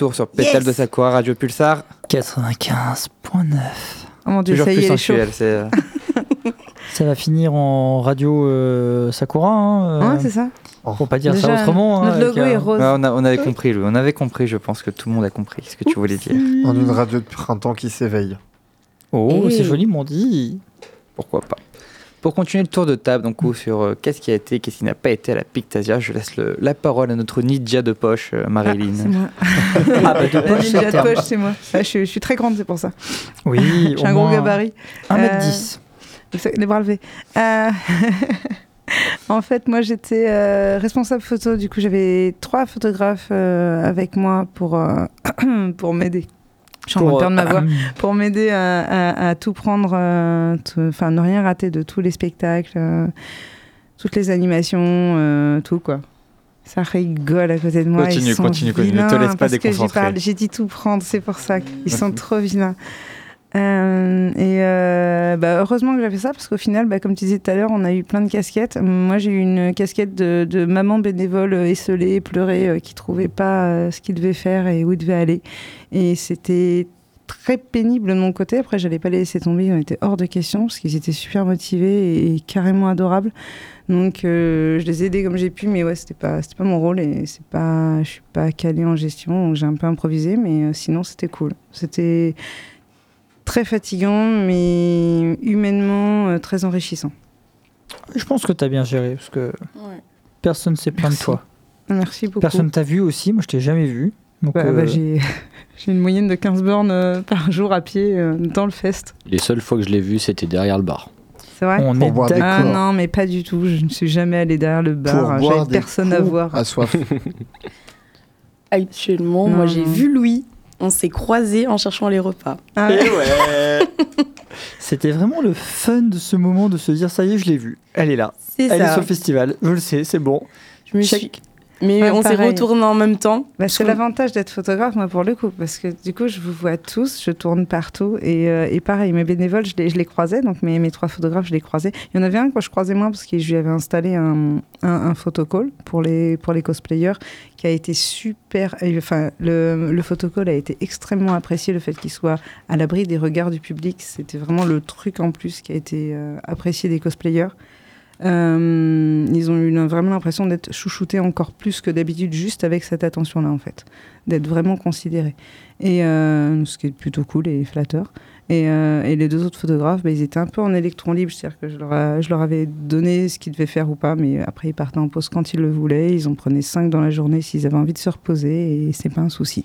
retour sur Pétale Yes de Sakura, Radio Pulsar. 95.9. Oh mon dieu, Toujours ça y plus est, elle est chaud. sensuel. c'est, euh, Ça va finir en radio euh, Sakura. Hein, euh, Ouais, c'est ça. Pour pas dire ça Déjà, autrement. hein, Notre avec, logo euh, est rose. ouais, on, a- on avait compris, Louis. On avait compris, je pense que tout le monde a compris ce que tu voulais dire. En une radio de printemps qui s'éveille. Oh, Eh. c'est joliment dit. Pourquoi pas. Pour continuer le tour de table, donc, coup, sur euh, qu'est-ce qui a été, qu'est-ce qui n'a pas été à la Pictasia, je laisse le- la parole à notre ninja de poche, euh, Ah, Marilyn. c'est moi. Ah, bah, de poche, ninja de poche, c'est moi. Ah, je, suis, je suis très grande, c'est pour ça. Oui, J'ai un gros gabarit. 1m10. C'est- Les bras levés. Euh, en fait, moi, j'étais euh, responsable photo. Du coup, j'avais trois photographes euh, avec moi pour, euh, pour m'aider. Je suis en train de perdre ma voix. Pour m'aider à, à- à tout prendre, euh, enfin, ne rien rater de tous les spectacles, euh, toutes les animations, euh, tout, quoi. Ça rigole à côté de moi. Continue, ils sont continue, continue. Ne te laisse pas déconcentrer. J'ai dit tout prendre, c'est pour ça. Ils sont trop vilains. Euh, et euh, bah, heureusement que j'avais ça parce qu'au final, bah, comme tu disais tout à l'heure, on a eu plein de casquettes. Moi, j'ai eu une casquette de, maman bénévole euh, esselée, pleurée, euh, qui trouvait pas ce qu'il devait faire et où il devait aller. Et c'était très pénible de mon côté. Après, j'allais pas les laisser tomber, on était hors de question parce qu'ils étaient super motivés et, carrément adorables. Donc, je les ai aidés comme j'ai pu, mais ouais, c'était pas, pas mon rôle et c'est pas, je suis pas calée en gestion, donc j'ai un peu improvisé, mais sinon, c'était cool. C'était très fatigant, mais humainement euh, très enrichissant. Je pense que tu as bien géré parce que Ouais. personne ne s'est plaint de toi. Merci beaucoup. Personne t'a vu aussi, moi je t'ai jamais vu. Donc, Bah, euh, bah, j'ai, j'ai une moyenne de 15 bornes euh, par jour à pied euh, dans le fest. Les seules fois que je l'ai vu, c'était derrière le bar. C'est vrai on est boire des Ah d'accord. non, mais pas du tout. Je ne suis jamais allée derrière le Pour bar. boire J'avais des personne à voir. À soif. Actuellement, Non, moi j'ai vu Louis. On s'est croisés en cherchant les repas. Ah, C'était vraiment le fun de ce moment de se dire ça y est, je l'ai vue. Elle est là. C'est Elle est sur le festival. Je le sais, c'est bon. Je me Check. suis- Mais Ouais, on s'est pareil. retournés en même temps. Bah, c'est l'avantage d'être photographe, moi, pour le coup, parce que du coup, je vous vois tous, je tourne partout, et, euh, et pareil, mes bénévoles, je les, je les croisais, donc mes, mes trois photographes, je les croisais. Il y en avait un que je croisais moins, parce que je lui avais installé un, un, un photocall pour les, pour les cosplayers, qui a été super. Enfin, le, le photocall a été extrêmement apprécié, le fait qu'il soit à l'abri des regards du public, c'était vraiment le truc en plus qui a été euh, apprécié des cosplayers. Euh, ils ont eu vraiment l'impression d'être chouchoutés encore plus que d'habitude, juste avec cette attention-là, en fait, d'être vraiment considérés. Et euh, ce qui est plutôt cool et flatteur. Et, euh, les deux autres photographes, bah, ils étaient un peu en électron libre, c'est-à-dire que je leur, je leur avais donné ce qu'ils devaient faire ou pas, mais après ils partaient en pause quand ils le voulaient. Ils en prenaient cinq dans la journée s'ils avaient envie de se reposer, et c'est pas un souci.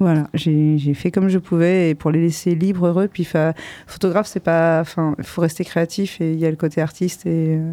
Voilà, j'ai j'ai fait comme je pouvais et pour les laisser libres, heureux. Puis fa- photographe, c'est pas, enfin, il faut rester créatif et il y a le côté artiste et euh,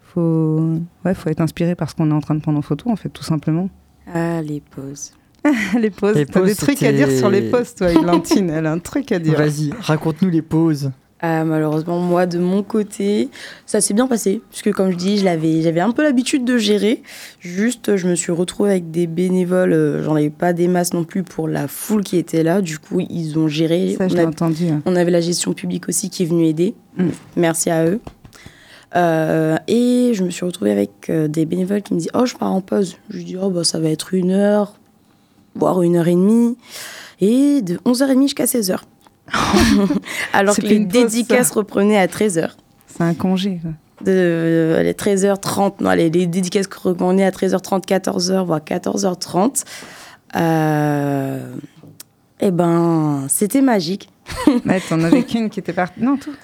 faut, ouais, faut être inspiré par ce qu'on est en train de prendre en photo, en fait, tout simplement. Ah, les pauses. les pauses, t'as des trucs à dire sur les pauses, toi, Eglantine. Elle a un truc à dire. Vas-y, raconte-nous les pauses. Ah, malheureusement, moi, de mon côté, ça s'est bien passé. Puisque, comme je dis, je l'avais- j'avais un peu l'habitude de gérer. Juste, je me suis retrouvée avec des bénévoles. euh, J'en avais pas des masses non plus pour la foule qui était là. Du coup, ils ont géré. Ça, On l'ai a- entendu. hein. On avait la gestion publique aussi qui est venue aider. Mm. Merci à eux. Euh, et je me suis retrouvée avec euh, des bénévoles qui me disent Oh, je pars en pause. Je lui dis Oh, bah, ça va être une heure, voire une heure et demie. Et de 11h30 jusqu'à 16h. Alors que les pause, dédicaces reprenaient à 13h. C'est un congé. quoi. De, les 13h30, non, les, les dédicaces reprenaient à 13h30, 14h, voire 14h30. Euh, et ben, c'était magique. Ouais, t'en avais qu'une qui était partie. Non, tout.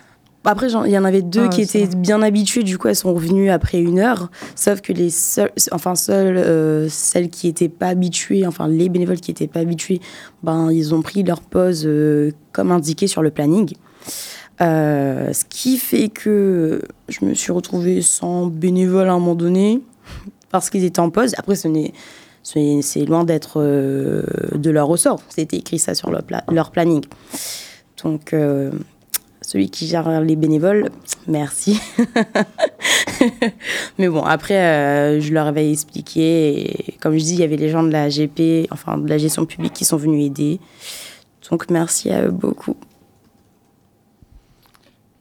Après, il y en avait deux Ah, qui étaient bien habituées, du coup, elles sont revenues après une heure. Sauf que les seules, enfin, seules, euh, celles qui n'étaient pas habituées, enfin, les bénévoles qui n'étaient pas habitués, ben, ils ont pris leur pause euh, comme indiqué sur le planning. Euh, ce qui fait que je me suis retrouvée sans bénévole à un moment donné, parce qu'ils étaient en pause. Après, ce n'est. C'est loin d'être de leur ressort. C'était écrit ça sur leur, pla- leur planning. Donc, euh, celui qui gère les bénévoles, merci. Mais bon, après, euh, je leur avais expliqué. Et comme je dis, il y avait les gens de la GP, enfin de la gestion publique, qui sont venus aider. Donc, merci à eux beaucoup.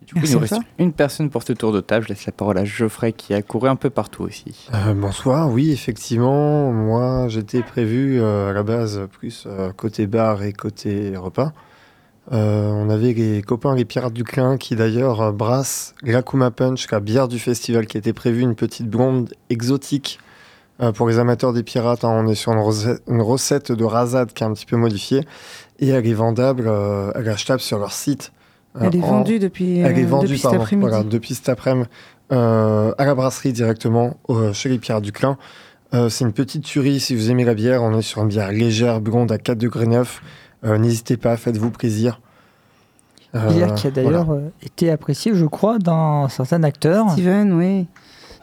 Du coup, Merci il nous reste une personne pour ce tour de table. Je laisse la parole à Geoffrey qui a couru un peu partout aussi. Euh, bonsoir, oui, effectivement, moi j'étais prévu euh, à la base plus euh, côté bar et côté repas. Euh, on avait les copains les Pirates du Clin qui d'ailleurs euh, brassent l'Akuma Punch, la bière du festival qui était prévue, une petite blonde exotique euh, pour les amateurs des pirates. hein. on est sur une recette, une recette de rasade qui est un petit peu modifiée et elle est vendable, euh, elle est achetable sur leur site. Elle est en- vendue depuis, elle est vendue depuis cet après-midi. voilà, depuis cet après-midi à la brasserie directement chez les Pirates du Clin. C'est une petite tuerie si vous aimez la bière. On est sur une bière légère, blonde à 4 degrés 9. Euh, N'hésitez pas, faites-vous plaisir. Euh, Bière qui a d'ailleurs euh, été appréciée, je crois, d'un certain acteur, Steven, oui.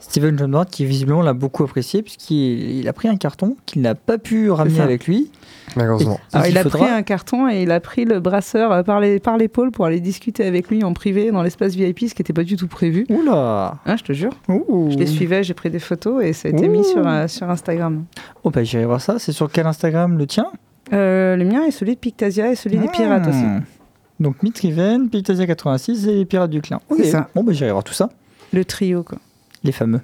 Steven John Ward, qui visiblement l'a beaucoup apprécié, puisqu'il il a pris un carton qu'il n'a pas pu ramener avec lui. malheureusement. Et Alors, il a faudra- pris un carton et il a pris le brasseur euh, par les- par l'épaule pour aller discuter avec lui en privé dans l'espace VIP, ce qui n'était pas du tout prévu. Oula Hein, je te jure. Ouh. Je les suivais, j'ai pris des photos et ça a été Ouh. mis sur, euh, sur Instagram. Oh bah j'irai voir ça, c'est sur quel Instagram le tien? Euh, le mien est celui de Pictasia et celui des pirates aussi. Ah. Donc Mitriven, Pictasia86 et les Pirates du Clin. Ok. C'est ça. Bon bah j'irai voir tout ça. Le trio, quoi. Les fameux.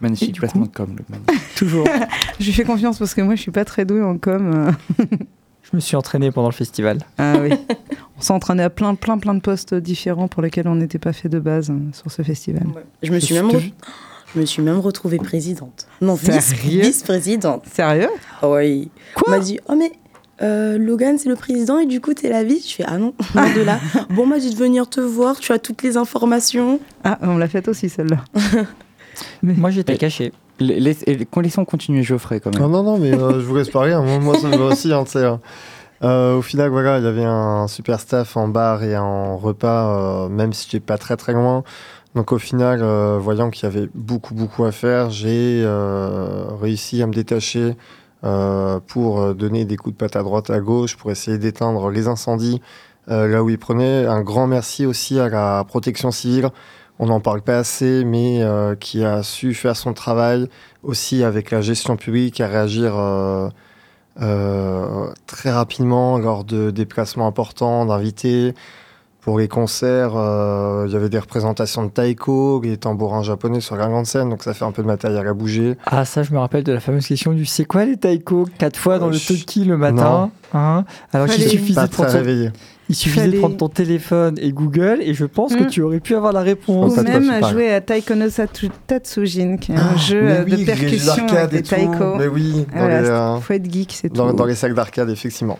Magnifique du placement coup de com. Le. Toujours. Je lui fais confiance parce que moi, je suis pas très douée en com. euh. Je me suis entraîné pendant le festival. Ah oui. on s'est entraîné à plein, plein, plein de postes différents pour lesquels on n'était pas fait de base hein, sur ce festival. Je me suis même, je me suis même retrouvée présidente. Non, vice- Sérieux vice-présidente. Sérieux? Ah oui. Quoi? On m'a dit, oh mais euh, Logan c'est le président et du coup t'es la vice. Je fais, ah non, loin de là. bon, on m'a dit de venir te voir, tu as toutes les informations. Ah, on l'a faite aussi celle-là. Moi, j'étais Et- caché. Les, les, et laissons continuer Geoffrey quand même. Non, non, non, mais euh, je vous laisse parler. hein. Moi, moi, ça me va aussi. hein, tu sais, hein. Euh, au final, voilà, il y avait un super staff en bar et en repas, euh, même si j'étais pas très très loin. Donc au final, euh, voyant qu'il y avait beaucoup beaucoup à faire, j'ai euh, réussi à me détacher euh, pour donner des coups de patte à droite à gauche, pour essayer d'éteindre les incendies là où ils prenaient. Un grand merci aussi à la protection civile. On n'en parle pas assez, mais qui a su faire son travail aussi avec la gestion publique, à réagir très rapidement lors de déplacements importants, d'invités. Pour les concerts, euh, il y avait des représentations de taiko, les tambourins japonais sur la grande scène, donc ça fait un peu de matériel à bouger. Ah, ça, je me rappelle de la fameuse question du c'est quoi les taiko? Quatre fois dans Euh, le chut. toki le matin. Hein? Alors qu'il suffisait, Pas de prendre, il suffisait de ton téléphone et Google, et je pense que Mm. tu aurais pu avoir la réponse. Ou même pareil. jouer à Taiko no Satu- Tatsujin, qui est un Ah, jeu euh, oui, de percussion avec des et tout. taiko. Mais oui, dans, Voilà, les, euh, faut être geek, c'est tout. dans, dans les salles d'arcade, effectivement.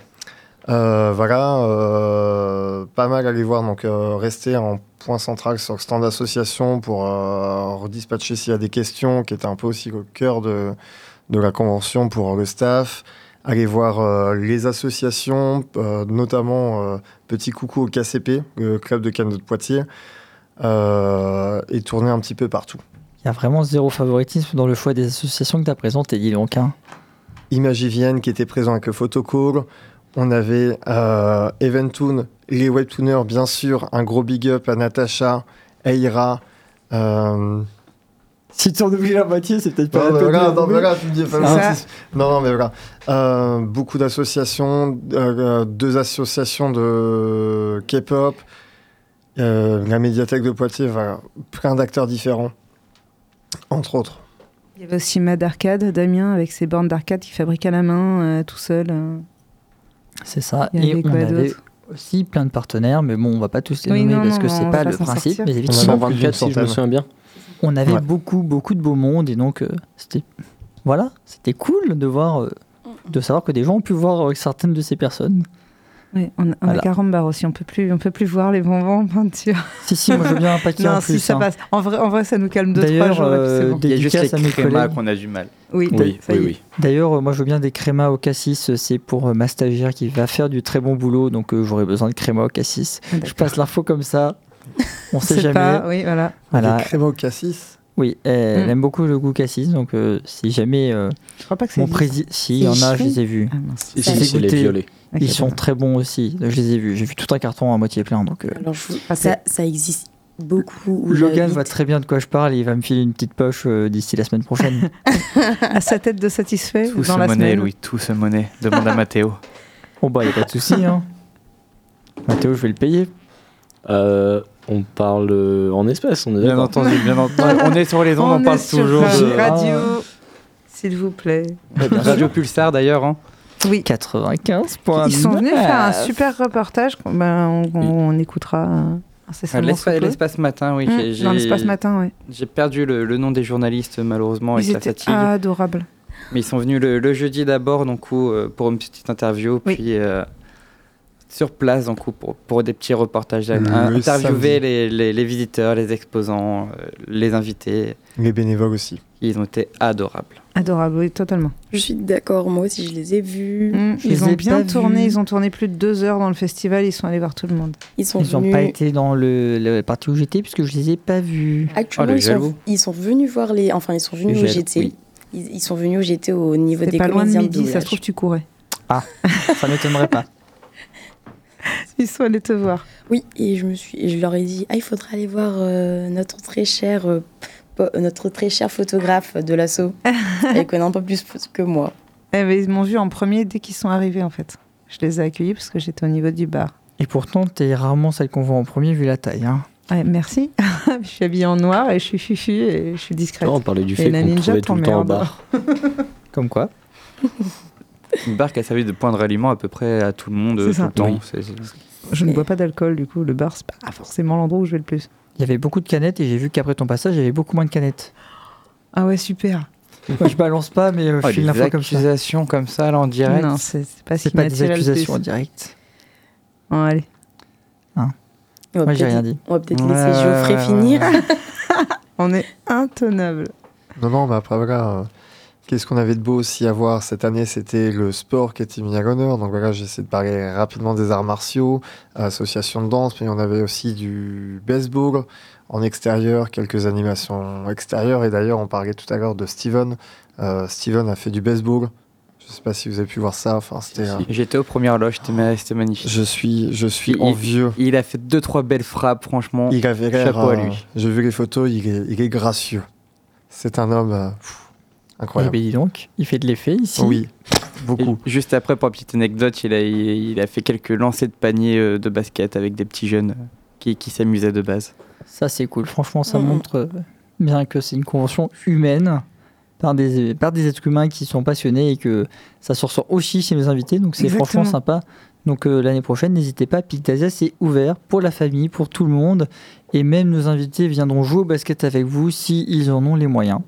Euh, voilà, euh, pas mal à aller voir. Donc, euh, rester en point central sur le stand d'association pour redispatcher s'il y a des questions, qui était un peu aussi au cœur de, de la convention pour le staff. Aller voir les associations, notamment Petit Coucou au KCP, le club de Cannes de Poitiers, et tourner un petit peu partout. Il y a vraiment zéro favoritisme dans le choix des associations que tu as présentées, dis donc. hein. Imagivienne qui était présent avec le photocall. On avait euh, Eventoon, les webtooners, bien sûr. Un gros big up à Natacha, Eira. Euh... Si tu en oublies la moitié, c'est peut-être pas Non, la peine voilà, non, nommer. mais voilà, tu me dis pas Ça. ça. Non, non, mais voilà. Euh, beaucoup d'associations, euh, deux associations de K-pop, euh, la médiathèque de Poitiers, voilà. plein d'acteurs différents, entre autres. Il y avait aussi Mad Arcade, Damien, avec ses bornes d'arcade qu'il fabrique à la main, euh, tout seul. C'est ça. Il y Et on avait aussi plein de partenaires, mais bon, on va pas tous les Oui, nommer non, parce non, que on c'est pas pas le principe. sortir. Mais On en a effectivement, plus d'une 124 si je me souviens bien. on avait Ouais. beaucoup, beaucoup de beau monde et donc euh, c'était voilà, c'était cool de voir, euh, de savoir que des gens ont pu voir euh, certaines de ces personnes. Oui, on, a- on Voilà. a Carambar aussi, on peut plus, on peut plus voir les bonbons en peinture. Si si, moi je veux bien un paquet en non, plus. si ça hein. passe. En vrai, en vrai, ça nous calme deux trois jours. euh, bon. Il y a juste les crémas collègues. qu'on a du mal. Oui, Oui, oui. D'ailleurs, euh, moi je veux bien des crémas au cassis, euh, c'est pour euh, ma stagiaire qui va faire du très bon boulot, donc euh, j'aurais besoin de créma au cassis. Ah, Je passe l'info comme ça, on sait C'est jamais. pas, oui, voilà. Voilà. Des créma au cassis. Oui, elle Mm. aime beaucoup le goût cassis, donc euh, si jamais euh, Je crois pas que c'est. mon président, si il y en a, je les ai vus. Ah, fait c'est les violets. Ils sont très bons aussi, je les ai vus. J'ai vu tout un carton à moitié plein, donc euh, Alors, je vous- Ah, ça, ça existe beaucoup. Logan voit très bien de quoi je parle et il va me filer une petite poche euh, d'ici la semaine prochaine. À sa tête de satisfait Tout dans se la monnaie, semaine. Louis, tout se monnaie. Demande à Mathéo. bon bah, y a pas de souci. Hein. Mathéo, je vais le payer. Euh, on parle euh, en espèces, on est Bien entendu, bien entendu. On est sur les ondes, on, est parle sur toujours de radio, Ah. s'il vous plaît. Radio Pulsar d'ailleurs. hein. Oui. 95 points. Ils sont venus faire un super reportage. qu'on- Ben, on, on- on écoutera Ah, L'espace matin, oui. Mmh, dans l'espace matin, oui. J'ai perdu le, le nom des journalistes malheureusement avec Ils la étaient fatigue. adorables. Mais ils sont venus le, le jeudi d'abord donc où, euh, pour une petite interview, Oui. puis euh, sur place donc où pour, pour des petits reportages, Le interviewer les, les- les visiteurs, les exposants, euh, les invités. Les bénévoles aussi. Ils ont été adorables. Adorables, oui, totalement. Je suis d'accord, moi aussi, je les ai vus. Mm, Je Ils ont bien tourné, ils ont tourné plus de deux heures dans le festival, ils sont allés voir tout le monde. Ils sont Ils n'ont venus. pas été dans le, la partie où j'étais puisque je les ai pas vus. Actuellement, Oh, ils, sont, jaloux. ils sont venus voir les. Enfin, ils sont venus GT. oui. Ils, ils sont venus au GT au niveau C'est des pas loin de midi, ça doublage. se trouve tu courais. Ça m'étonnerait pas. Ils sont allés te voir. Oui, et je me suis, et je leur ai dit, ah, il faudra aller voir euh, notre très cher, euh, po- notre très cher photographe de l'assaut. Elle connaît un peu plus que moi. Eh ben, ils m'ont vu en premier dès qu'ils sont arrivés en fait. Je les ai accueillis parce que j'étais au niveau du bar. Et pourtant, t'es rarement celle qu'on voit en premier vu la taille. Hein. Ouais, merci. je suis habillée en noir et je suis fufu et je suis discrète. Non, on parlait du Et fait la qu'on ninja trouvait tout le temps en bar. Comme quoi Une bar qui a servi de point de ralliement à peu près à tout le monde euh, tout ça. le temps. Oui. Je ne bois pas d'alcool, du coup, le bar, c'est pas forcément l'endroit où je vais le plus. Il y avait beaucoup de canettes et j'ai vu qu'après ton passage, il y avait beaucoup moins de canettes. Ah ouais, super. Moi, je balance pas, mais euh, je Oh, file les l'info comme ça. accusations comme ça, là, en direct. Non, c'est pas ce C'est qui pas des accusations en direct. Bon, allez. Va Moi, j'ai rien dit. On va peut-être Ouais, laisser Geoffrey ouais, finir. On est intenable. Non, non, mais après, voilà. Euh, Qu'est-ce qu'on avait de beau aussi à voir cette année C'était le sport qui était mis à l'honneur. Donc voilà, j'essaie de parler rapidement des arts martiaux, association de danse, mais on avait aussi du baseball en extérieur, quelques animations extérieures. Et d'ailleurs, on parlait tout à l'heure de Steven. Euh, Steven a fait du baseball. Je sais pas si vous avez pu voir ça. Enfin, euh. J'étais aux premières loges, c'était ma- c'était magnifique. je suis, je suis Il- envieux. Il a fait deux trois belles frappes, franchement. Il avait. Chapeau à euh, lui. J'ai vu les photos. Il est, il est gracieux. C'est un homme euh, pff, Eh incroyable. ben, dis donc, il fait de l'effet ici. Oui, beaucoup. Et juste après, pour une petite anecdote, il a, il, il a fait quelques lancers de panier euh, de basket avec des petits jeunes euh, qui, qui s'amusaient de base. Ça, c'est cool. Franchement, ça Mhm. montre euh, bien que c'est une convention humaine par des, par des êtres humains qui sont passionnés et que ça se ressort aussi chez nos invités. Donc, c'est franchement sympa. Donc, euh, l'année prochaine, n'hésitez pas. Pictasia, c'est ouvert pour la famille, pour tout le monde. Et même nos invités viendront jouer au basket avec vous s'ils en ont les moyens.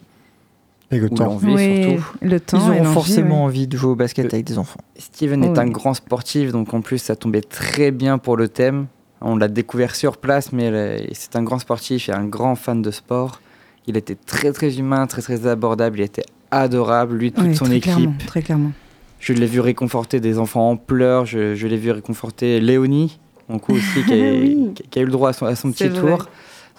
Et le Ou temps. Oui, surtout. le temps. Ils auront forcément ouais. envie de jouer au basket Euh, avec des enfants. Steven est Oui. un grand sportif, donc en plus ça tombait très bien pour le thème. On l'a découvert sur place, mais c'est un grand sportif et un grand fan de sport. Il était très très humain, très très abordable, il était adorable, lui, toute Ouais, son très équipe. Clairement, très clairement. Je l'ai vu réconforter des enfants en pleurs, je, je l'ai vu réconforter Léonie, mon coup aussi, qui a, Oui. qui- qui a eu le droit à son, à son C'est petit vrai. tour.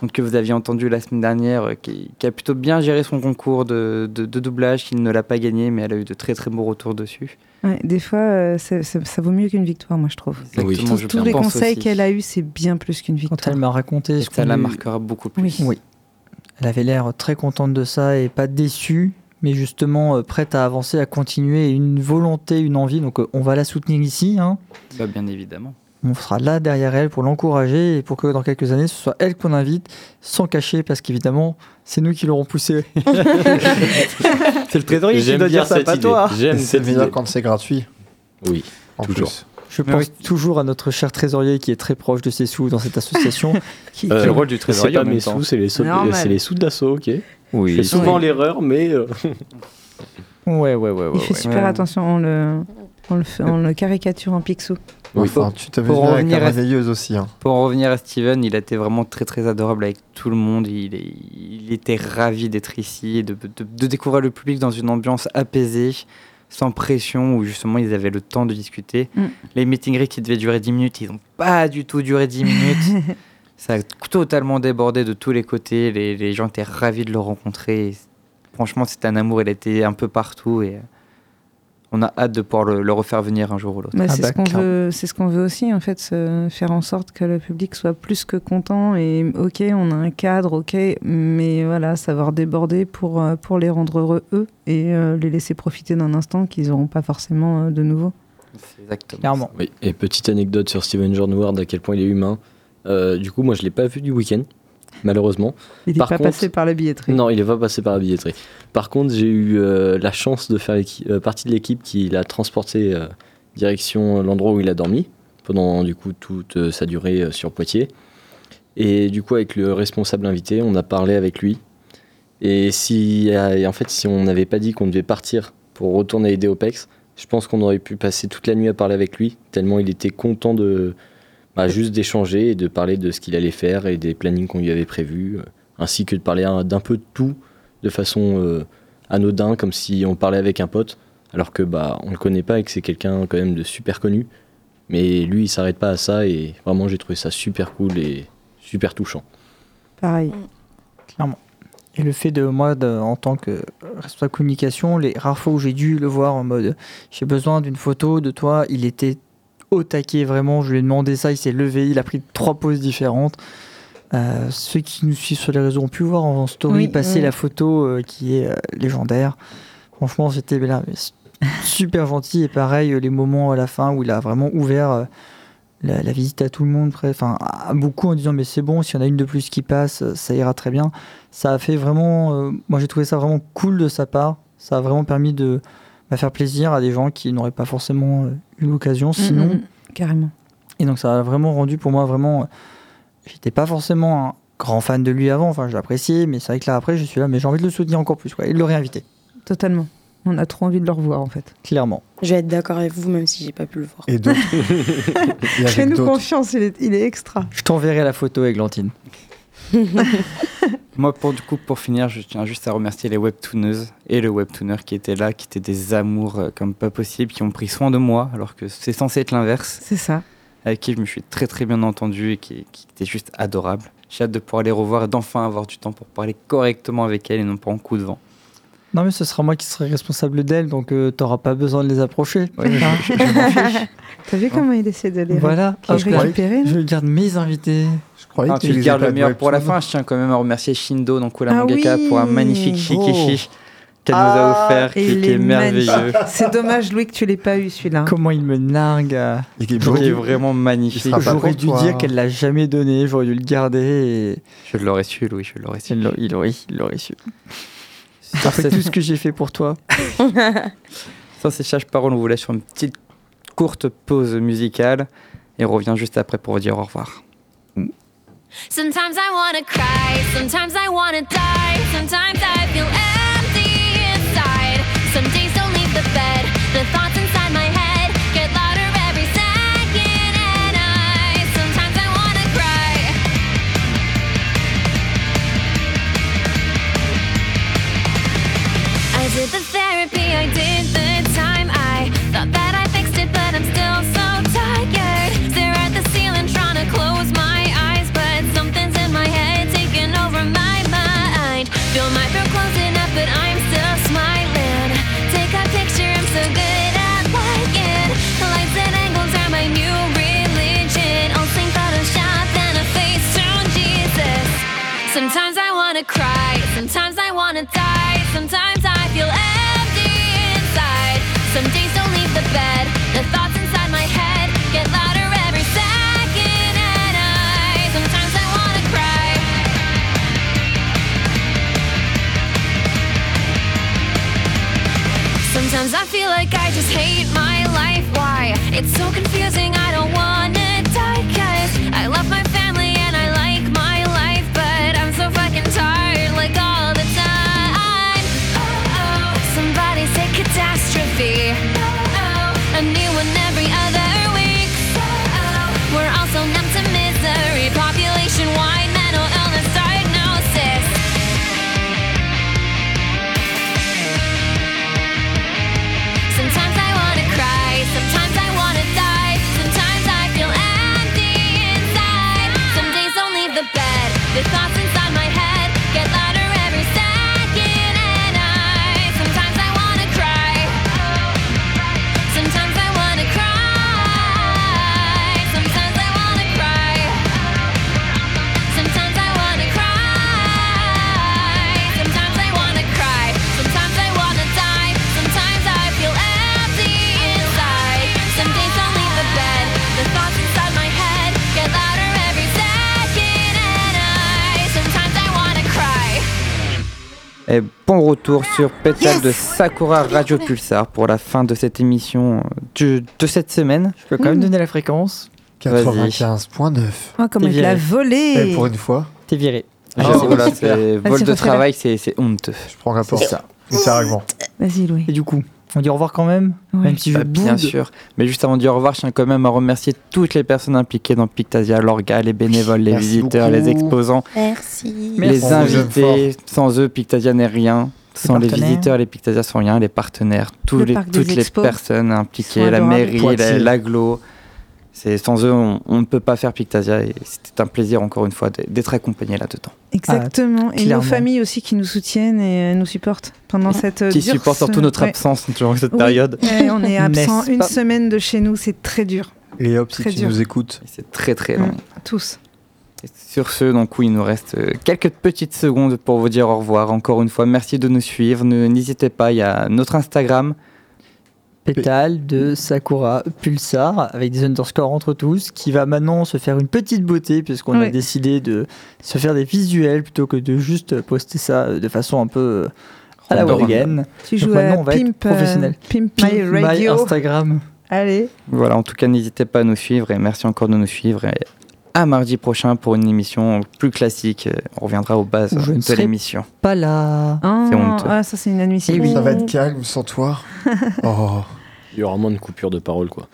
Donc, que vous aviez entendu la semaine dernière, euh, qui, qui a plutôt bien géré son concours de, de- de doublage, qu'il ne l'a pas gagné, mais elle a eu de très très beaux retours dessus. Ouais, des fois, euh, c'est- c'est- ça vaut mieux qu'une victoire, moi, je trouve. Oui. Exactement, Tous, je tous les conseils aussi. qu'elle a eus, c'est bien plus qu'une Quand victoire. elle m'a raconté ce ça la marquera beaucoup plus. Oui. Oui. Elle avait l'air très contente de ça et pas déçue, mais justement euh, prête à avancer, à continuer, et une volonté, une envie. Donc euh, on va la soutenir ici. hein. Bah, bien évidemment. On sera là derrière elle pour l'encourager et pour que dans quelques années, ce soit elle qu'on invite, sans cacher, parce qu'évidemment, c'est nous qui l'aurons poussé. C'est le trésorier qui J'aime doit bien dire ça, pas toi. J'aime Et c'est cette meilleur idée. quand c'est gratuit. Oui. En Toujours. plus. Je pense toujours à notre cher trésorier qui est très proche de ses sous dans cette association. qui, Euh, C'est le rôle du C'est trésorier pas en même mes temps. sous, c'est les, sous- Normal. c'est les sous de l'assaut, ok. Je Oui, fais souvent Oui. l'erreur, mais euh, Ouais, ouais, ouais. ouais, Il fait ouais. super Ouais. attention, on le, on le, fait- on le caricature en pixou. Oui. Enfin, tu t'avais Pour vu avec la réveilleuse aussi. Hein. Pour en revenir à Steven, il été vraiment très très adorable avec tout le monde. Il, est- il était ravi d'être ici et de, de- de découvrir le public dans une ambiance apaisée, sans pression, où justement ils avaient le temps de discuter. Mm. Les meeting qui devaient durer 10 minutes, ils n'ont pas du tout duré 10 minutes. Ça a totalement débordé de tous les côtés. Les, les gens étaient ravis de le rencontrer. Franchement, c'était un amour. Il était un peu partout et euh, on a hâte de pouvoir le, le refaire venir un jour ou l'autre. Bah, Ah c'est bah, ce qu'on clairement. veut, c'est ce qu'on veut aussi en fait, faire en sorte que le public soit plus que content et ok, on a un cadre, ok, mais voilà, savoir déborder pour euh, pour les rendre heureux eux et euh, les laisser profiter d'un instant qu'ils n'auront pas forcément euh, de nouveau. C'est exactement Clairement. Oui, et petite anecdote sur Steven John Ward, à quel point il est humain. Euh, du coup, moi, je l'ai pas vu du week-end, malheureusement. Il n'est pas contre- passé par la billetterie. Non, il est pas passé par la billetterie. Par contre, j'ai eu euh, la chance de faire euh, partie de l'équipe qui l'a transporté euh, direction l'endroit où il a dormi pendant du coup toute sa durée sur Poitiers. Et du coup, avec le responsable invité, on a parlé avec lui. Et si, et en fait, si on n'avait pas dit qu'on devait partir pour retourner aider OPEX, je pense qu'on aurait pu passer toute la nuit à parler avec lui, tellement il était content de bah, juste d'échanger et de parler de ce qu'il allait faire et des plannings qu'on lui avait prévus, euh, ainsi que de parler un- d'un peu de tout de façon euh, anodin, comme si on parlait avec un pote, alors que bah on le connaît pas et que c'est quelqu'un quand même de super connu. Mais lui, il s'arrête pas à ça et vraiment j'ai trouvé ça super cool et super touchant. Pareil. Et le fait de moi, de- en tant que responsable communication, les rares fois où j'ai dû le voir en mode j'ai besoin d'une photo de toi, il était au taquet vraiment. Je lui ai demandé ça, il s'est levé, il a pris trois poses différentes. Euh, ceux qui nous suivent sur les réseaux ont pu voir en story Oui, passer oui. la photo euh, qui est euh, légendaire. Franchement, c'était super gentil. Et pareil, les moments à la fin où il a vraiment ouvert la, la visite à tout le monde, enfin à beaucoup en disant mais c'est bon, s'il y en a une de plus qui passe, ça ira très bien ça a fait vraiment. moi, j'ai trouvé ça vraiment cool de sa part. Ça a vraiment permis de, va faire plaisir à des gens qui n'auraient pas forcément euh, eu l'occasion sinon. Mm, mm, mm, carrément. Et donc ça a vraiment rendu pour moi vraiment. euh, J'étais pas forcément un grand fan de lui avant, enfin je l'appréciais, mais c'est vrai que là après je suis là, mais j'ai envie de le soutenir encore plus, quoi, et de le réinviter, Totalement. On a trop envie de le revoir en fait. clairement. Je vais être d'accord avec vous, même si j'ai pas pu le voir. Et d'autres. Fais-nous confiance, il est, il est extra. Je t'enverrai la photo, Églantine. Moi, pour, du coup, pour finir, je tiens juste à remercier les webtooneuses et le webtooner qui étaient là, qui étaient des amours euh, comme pas possible, qui ont pris soin de moi, alors que c'est censé être l'inverse, C'est ça. avec qui je me suis très très bien entendu et qui, qui étaient juste adorables. J'ai hâte de pouvoir les revoir et d'enfin avoir du temps pour parler correctement avec elles et non pas en coup de vent. Non mais ce sera moi qui serai responsable d'elle, donc euh, t'auras pas besoin de les approcher. Ouais, Hein je- je m'en fiche. T'as vu comment il essaie de les, voilà, Ah, je, récupérer je garde mes invités. Je croyais Ah, que tu lisais gardes le meilleur pour la fin. Je tiens quand même à remercier Shindo dans Kula Ah Mangaka oui. pour un magnifique chic et Oh. chiche qu'elle nous a offert, Et qui, il qui est merveilleux. C'est dommage, Louis, que tu l'aies pas eu celui-là. Comment il me nargue. euh. Qui est vraiment magnifique. J'aurais dû toi. dire qu'elle l'a jamais donné, j'aurais dû le garder et Je l'aurais su, Louis, je l'aurais su. il il il l'aurait su. Cette- tout ce que j'ai fait pour toi. Sans ces sages paroles, on vous laisse sur une petite courte pause musicale et on revient juste après pour vous dire au revoir. Sometimes I wanna cry, sometimes I wanna die, sometimes I feel empty inside. Some days don't leave the bed, the thoughts did the therapy, I did the hate my life. Why? It's so confusing. I bon retour sur Pétale de Sakura Radio Pulsar pour la fin de cette émission euh, de cette semaine. Je peux quand même Mm. donner la fréquence. 95.9. Oh, comme il l'a volé. Et pour une fois, T'es viré. Je- Ah, voilà, c'est Vas-y, vol de travail, c'est c'est honteux. je prends rapport. C'est ça. Littéralement. Vas-y, Louis. Et du coup, on dit au revoir quand même, même si je Bah, bien sûr. Mais juste avant de dire au revoir, je tiens quand même à remercier toutes les personnes impliquées dans Pictasia, l'orga, les bénévoles, les Merci visiteurs, beaucoup. les exposants, Merci. Merci. les invités. Sans eux, Pictasia n'est rien. Sans les, visiteurs, les Pictasia sont rien. Les partenaires, tous Le les, parc des toutes les personnes impliquées, la mairie, l'aglo. Sans eux, on, on ne peut pas faire Pictasia et c'était un plaisir encore une fois d'être accompagné là-dedans. Exactement. et nos familles aussi qui nous soutiennent et euh, nous supportent pendant cette euh, Qui dure supportent surtout notre Ouais. absence durant cette Oui. période. Ouais, on est absent une semaine de chez nous, c'est très dur. Et hop, si Très tu dur. nous écoutes, C'est très très long. Mm. Tous. Et Sur ce, donc oui, il nous reste euh, quelques petites secondes pour vous dire au revoir. Encore une fois, merci de nous suivre. Ne- N'hésitez pas, il y a notre Instagram. Pétale de Sakura Pulsar avec des underscores entre tous qui va maintenant se faire une petite beauté puisqu'on a Oui. décidé de se faire des visuels plutôt que de juste poster ça euh, de façon un peu euh, à la. Warrigan. Tu Donc joues maintenant, à on va être Pimp, euh, professionnel. Pimp Pimp My My Radio. Instagram. Allez, Voilà, en tout cas, n'hésitez pas à nous suivre et merci encore de nous suivre. Et à mardi prochain pour une émission plus classique. On reviendra aux bases je ne de l'émission. Pas là. Ah, C'est honteux. ah, ça c'est une admission. Eh oui. Ça va être calme sans toi. Oh. Il y aura moins de coupures de parole, quoi.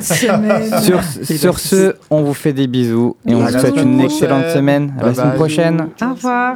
Semaine. Sur, sur ce, on vous fait des bisous et on vous souhaite une excellente semaine. À la Bye semaine bye. prochaine. Au revoir.